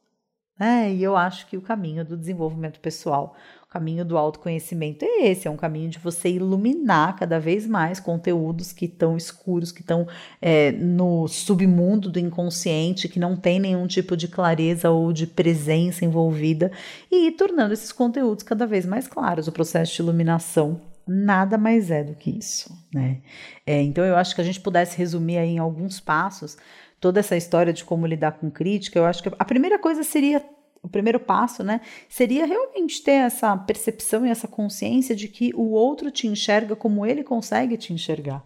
É, e eu acho que o caminho do desenvolvimento pessoal, o caminho do autoconhecimento é esse: é um caminho de você iluminar cada vez mais conteúdos que estão escuros, que estão é, no submundo do inconsciente, que não tem nenhum tipo de clareza ou de presença envolvida, e ir tornando esses conteúdos cada vez mais claros. O processo de iluminação nada mais é do que isso, né? É, então eu acho que a gente pudesse resumir aí em alguns passos toda essa história de como lidar com crítica, eu acho que a primeira coisa seria o primeiro passo, né, seria realmente ter essa percepção e essa consciência de que o outro te enxerga como ele consegue te enxergar.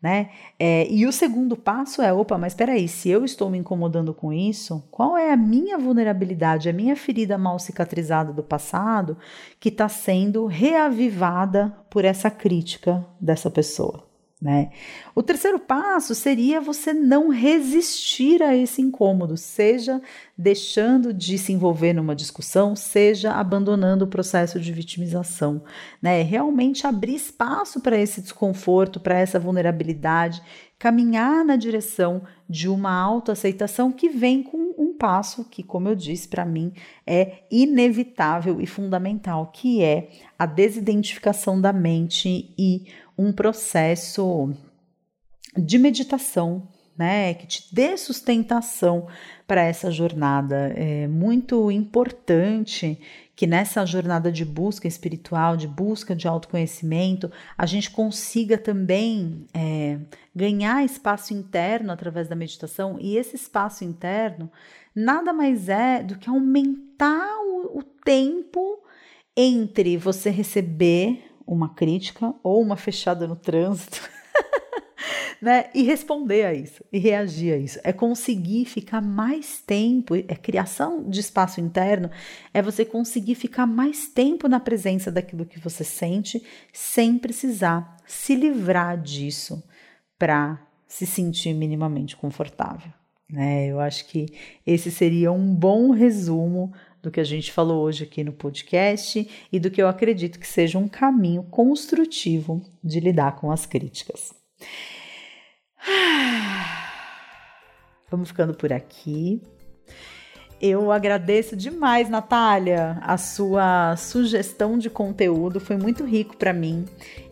Né? É, e o segundo passo é: opa, mas espera aí, se eu estou me incomodando com isso, qual é a minha vulnerabilidade, a minha ferida mal cicatrizada do passado que está sendo reavivada por essa crítica dessa pessoa? Né? O terceiro passo seria você não resistir a esse incômodo, seja deixando de se envolver numa discussão, seja abandonando o processo de vitimização. Né? Realmente abrir espaço para esse desconforto, para essa vulnerabilidade, caminhar na direção de uma autoaceitação que vem com um passo que, como eu disse, para mim é inevitável e fundamental, que é a desidentificação da mente e um processo de meditação, né, que te dê sustentação para essa jornada. É muito importante que nessa jornada de busca espiritual, de busca de autoconhecimento, a gente consiga também é, ganhar espaço interno através da meditação, e esse espaço interno nada mais é do que aumentar o, o tempo entre você receber uma crítica ou uma fechada no trânsito. <laughs> né? E responder a isso, e reagir a isso. É conseguir ficar mais tempo, é criação de espaço interno, é você conseguir ficar mais tempo na presença daquilo que você sente, sem precisar se livrar disso para se sentir minimamente confortável. Né? Eu acho que esse seria um bom resumo do que a gente falou hoje aqui no podcast e do que eu acredito que seja um caminho construtivo de lidar com as críticas. <sighs> Vamos ficando por aqui. Eu agradeço demais, Natália, a sua sugestão de conteúdo. Foi muito rico para mim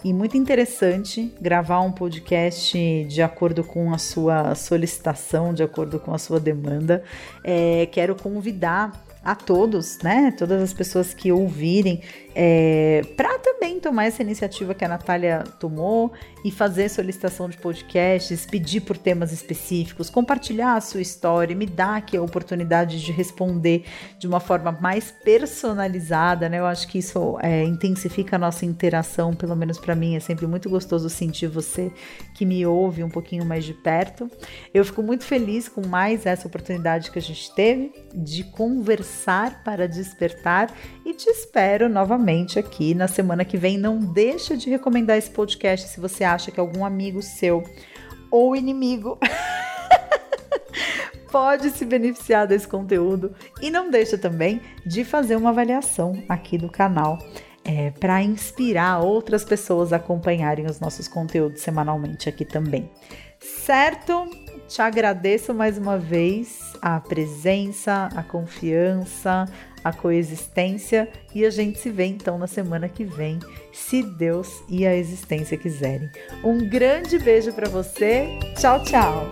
e muito interessante gravar um podcast de acordo com a sua solicitação, de acordo com a sua demanda. É, quero convidar a todos, né? Todas as pessoas que ouvirem é, para também tomar essa iniciativa que a Natália tomou e fazer solicitação de podcasts, pedir por temas específicos, compartilhar a sua história, me dar aqui a oportunidade de responder de uma forma mais personalizada, né? Eu acho que isso é, intensifica a nossa interação, pelo menos para mim é sempre muito gostoso sentir você que me ouve um pouquinho mais de perto. Eu fico muito feliz com mais essa oportunidade que a gente teve de conversar para despertar e te espero novamente aqui na semana que vem. Não deixa de recomendar esse podcast se você acha que algum amigo seu ou inimigo <laughs> pode se beneficiar desse conteúdo e não deixa também de fazer uma avaliação aqui do canal é, para inspirar outras pessoas a acompanharem os nossos conteúdos semanalmente aqui também. Certo? Te agradeço mais uma vez a presença, a confiança, a coexistência e a gente se vê então na semana que vem, se Deus e a existência quiserem. Um grande beijo para você. Tchau, tchau.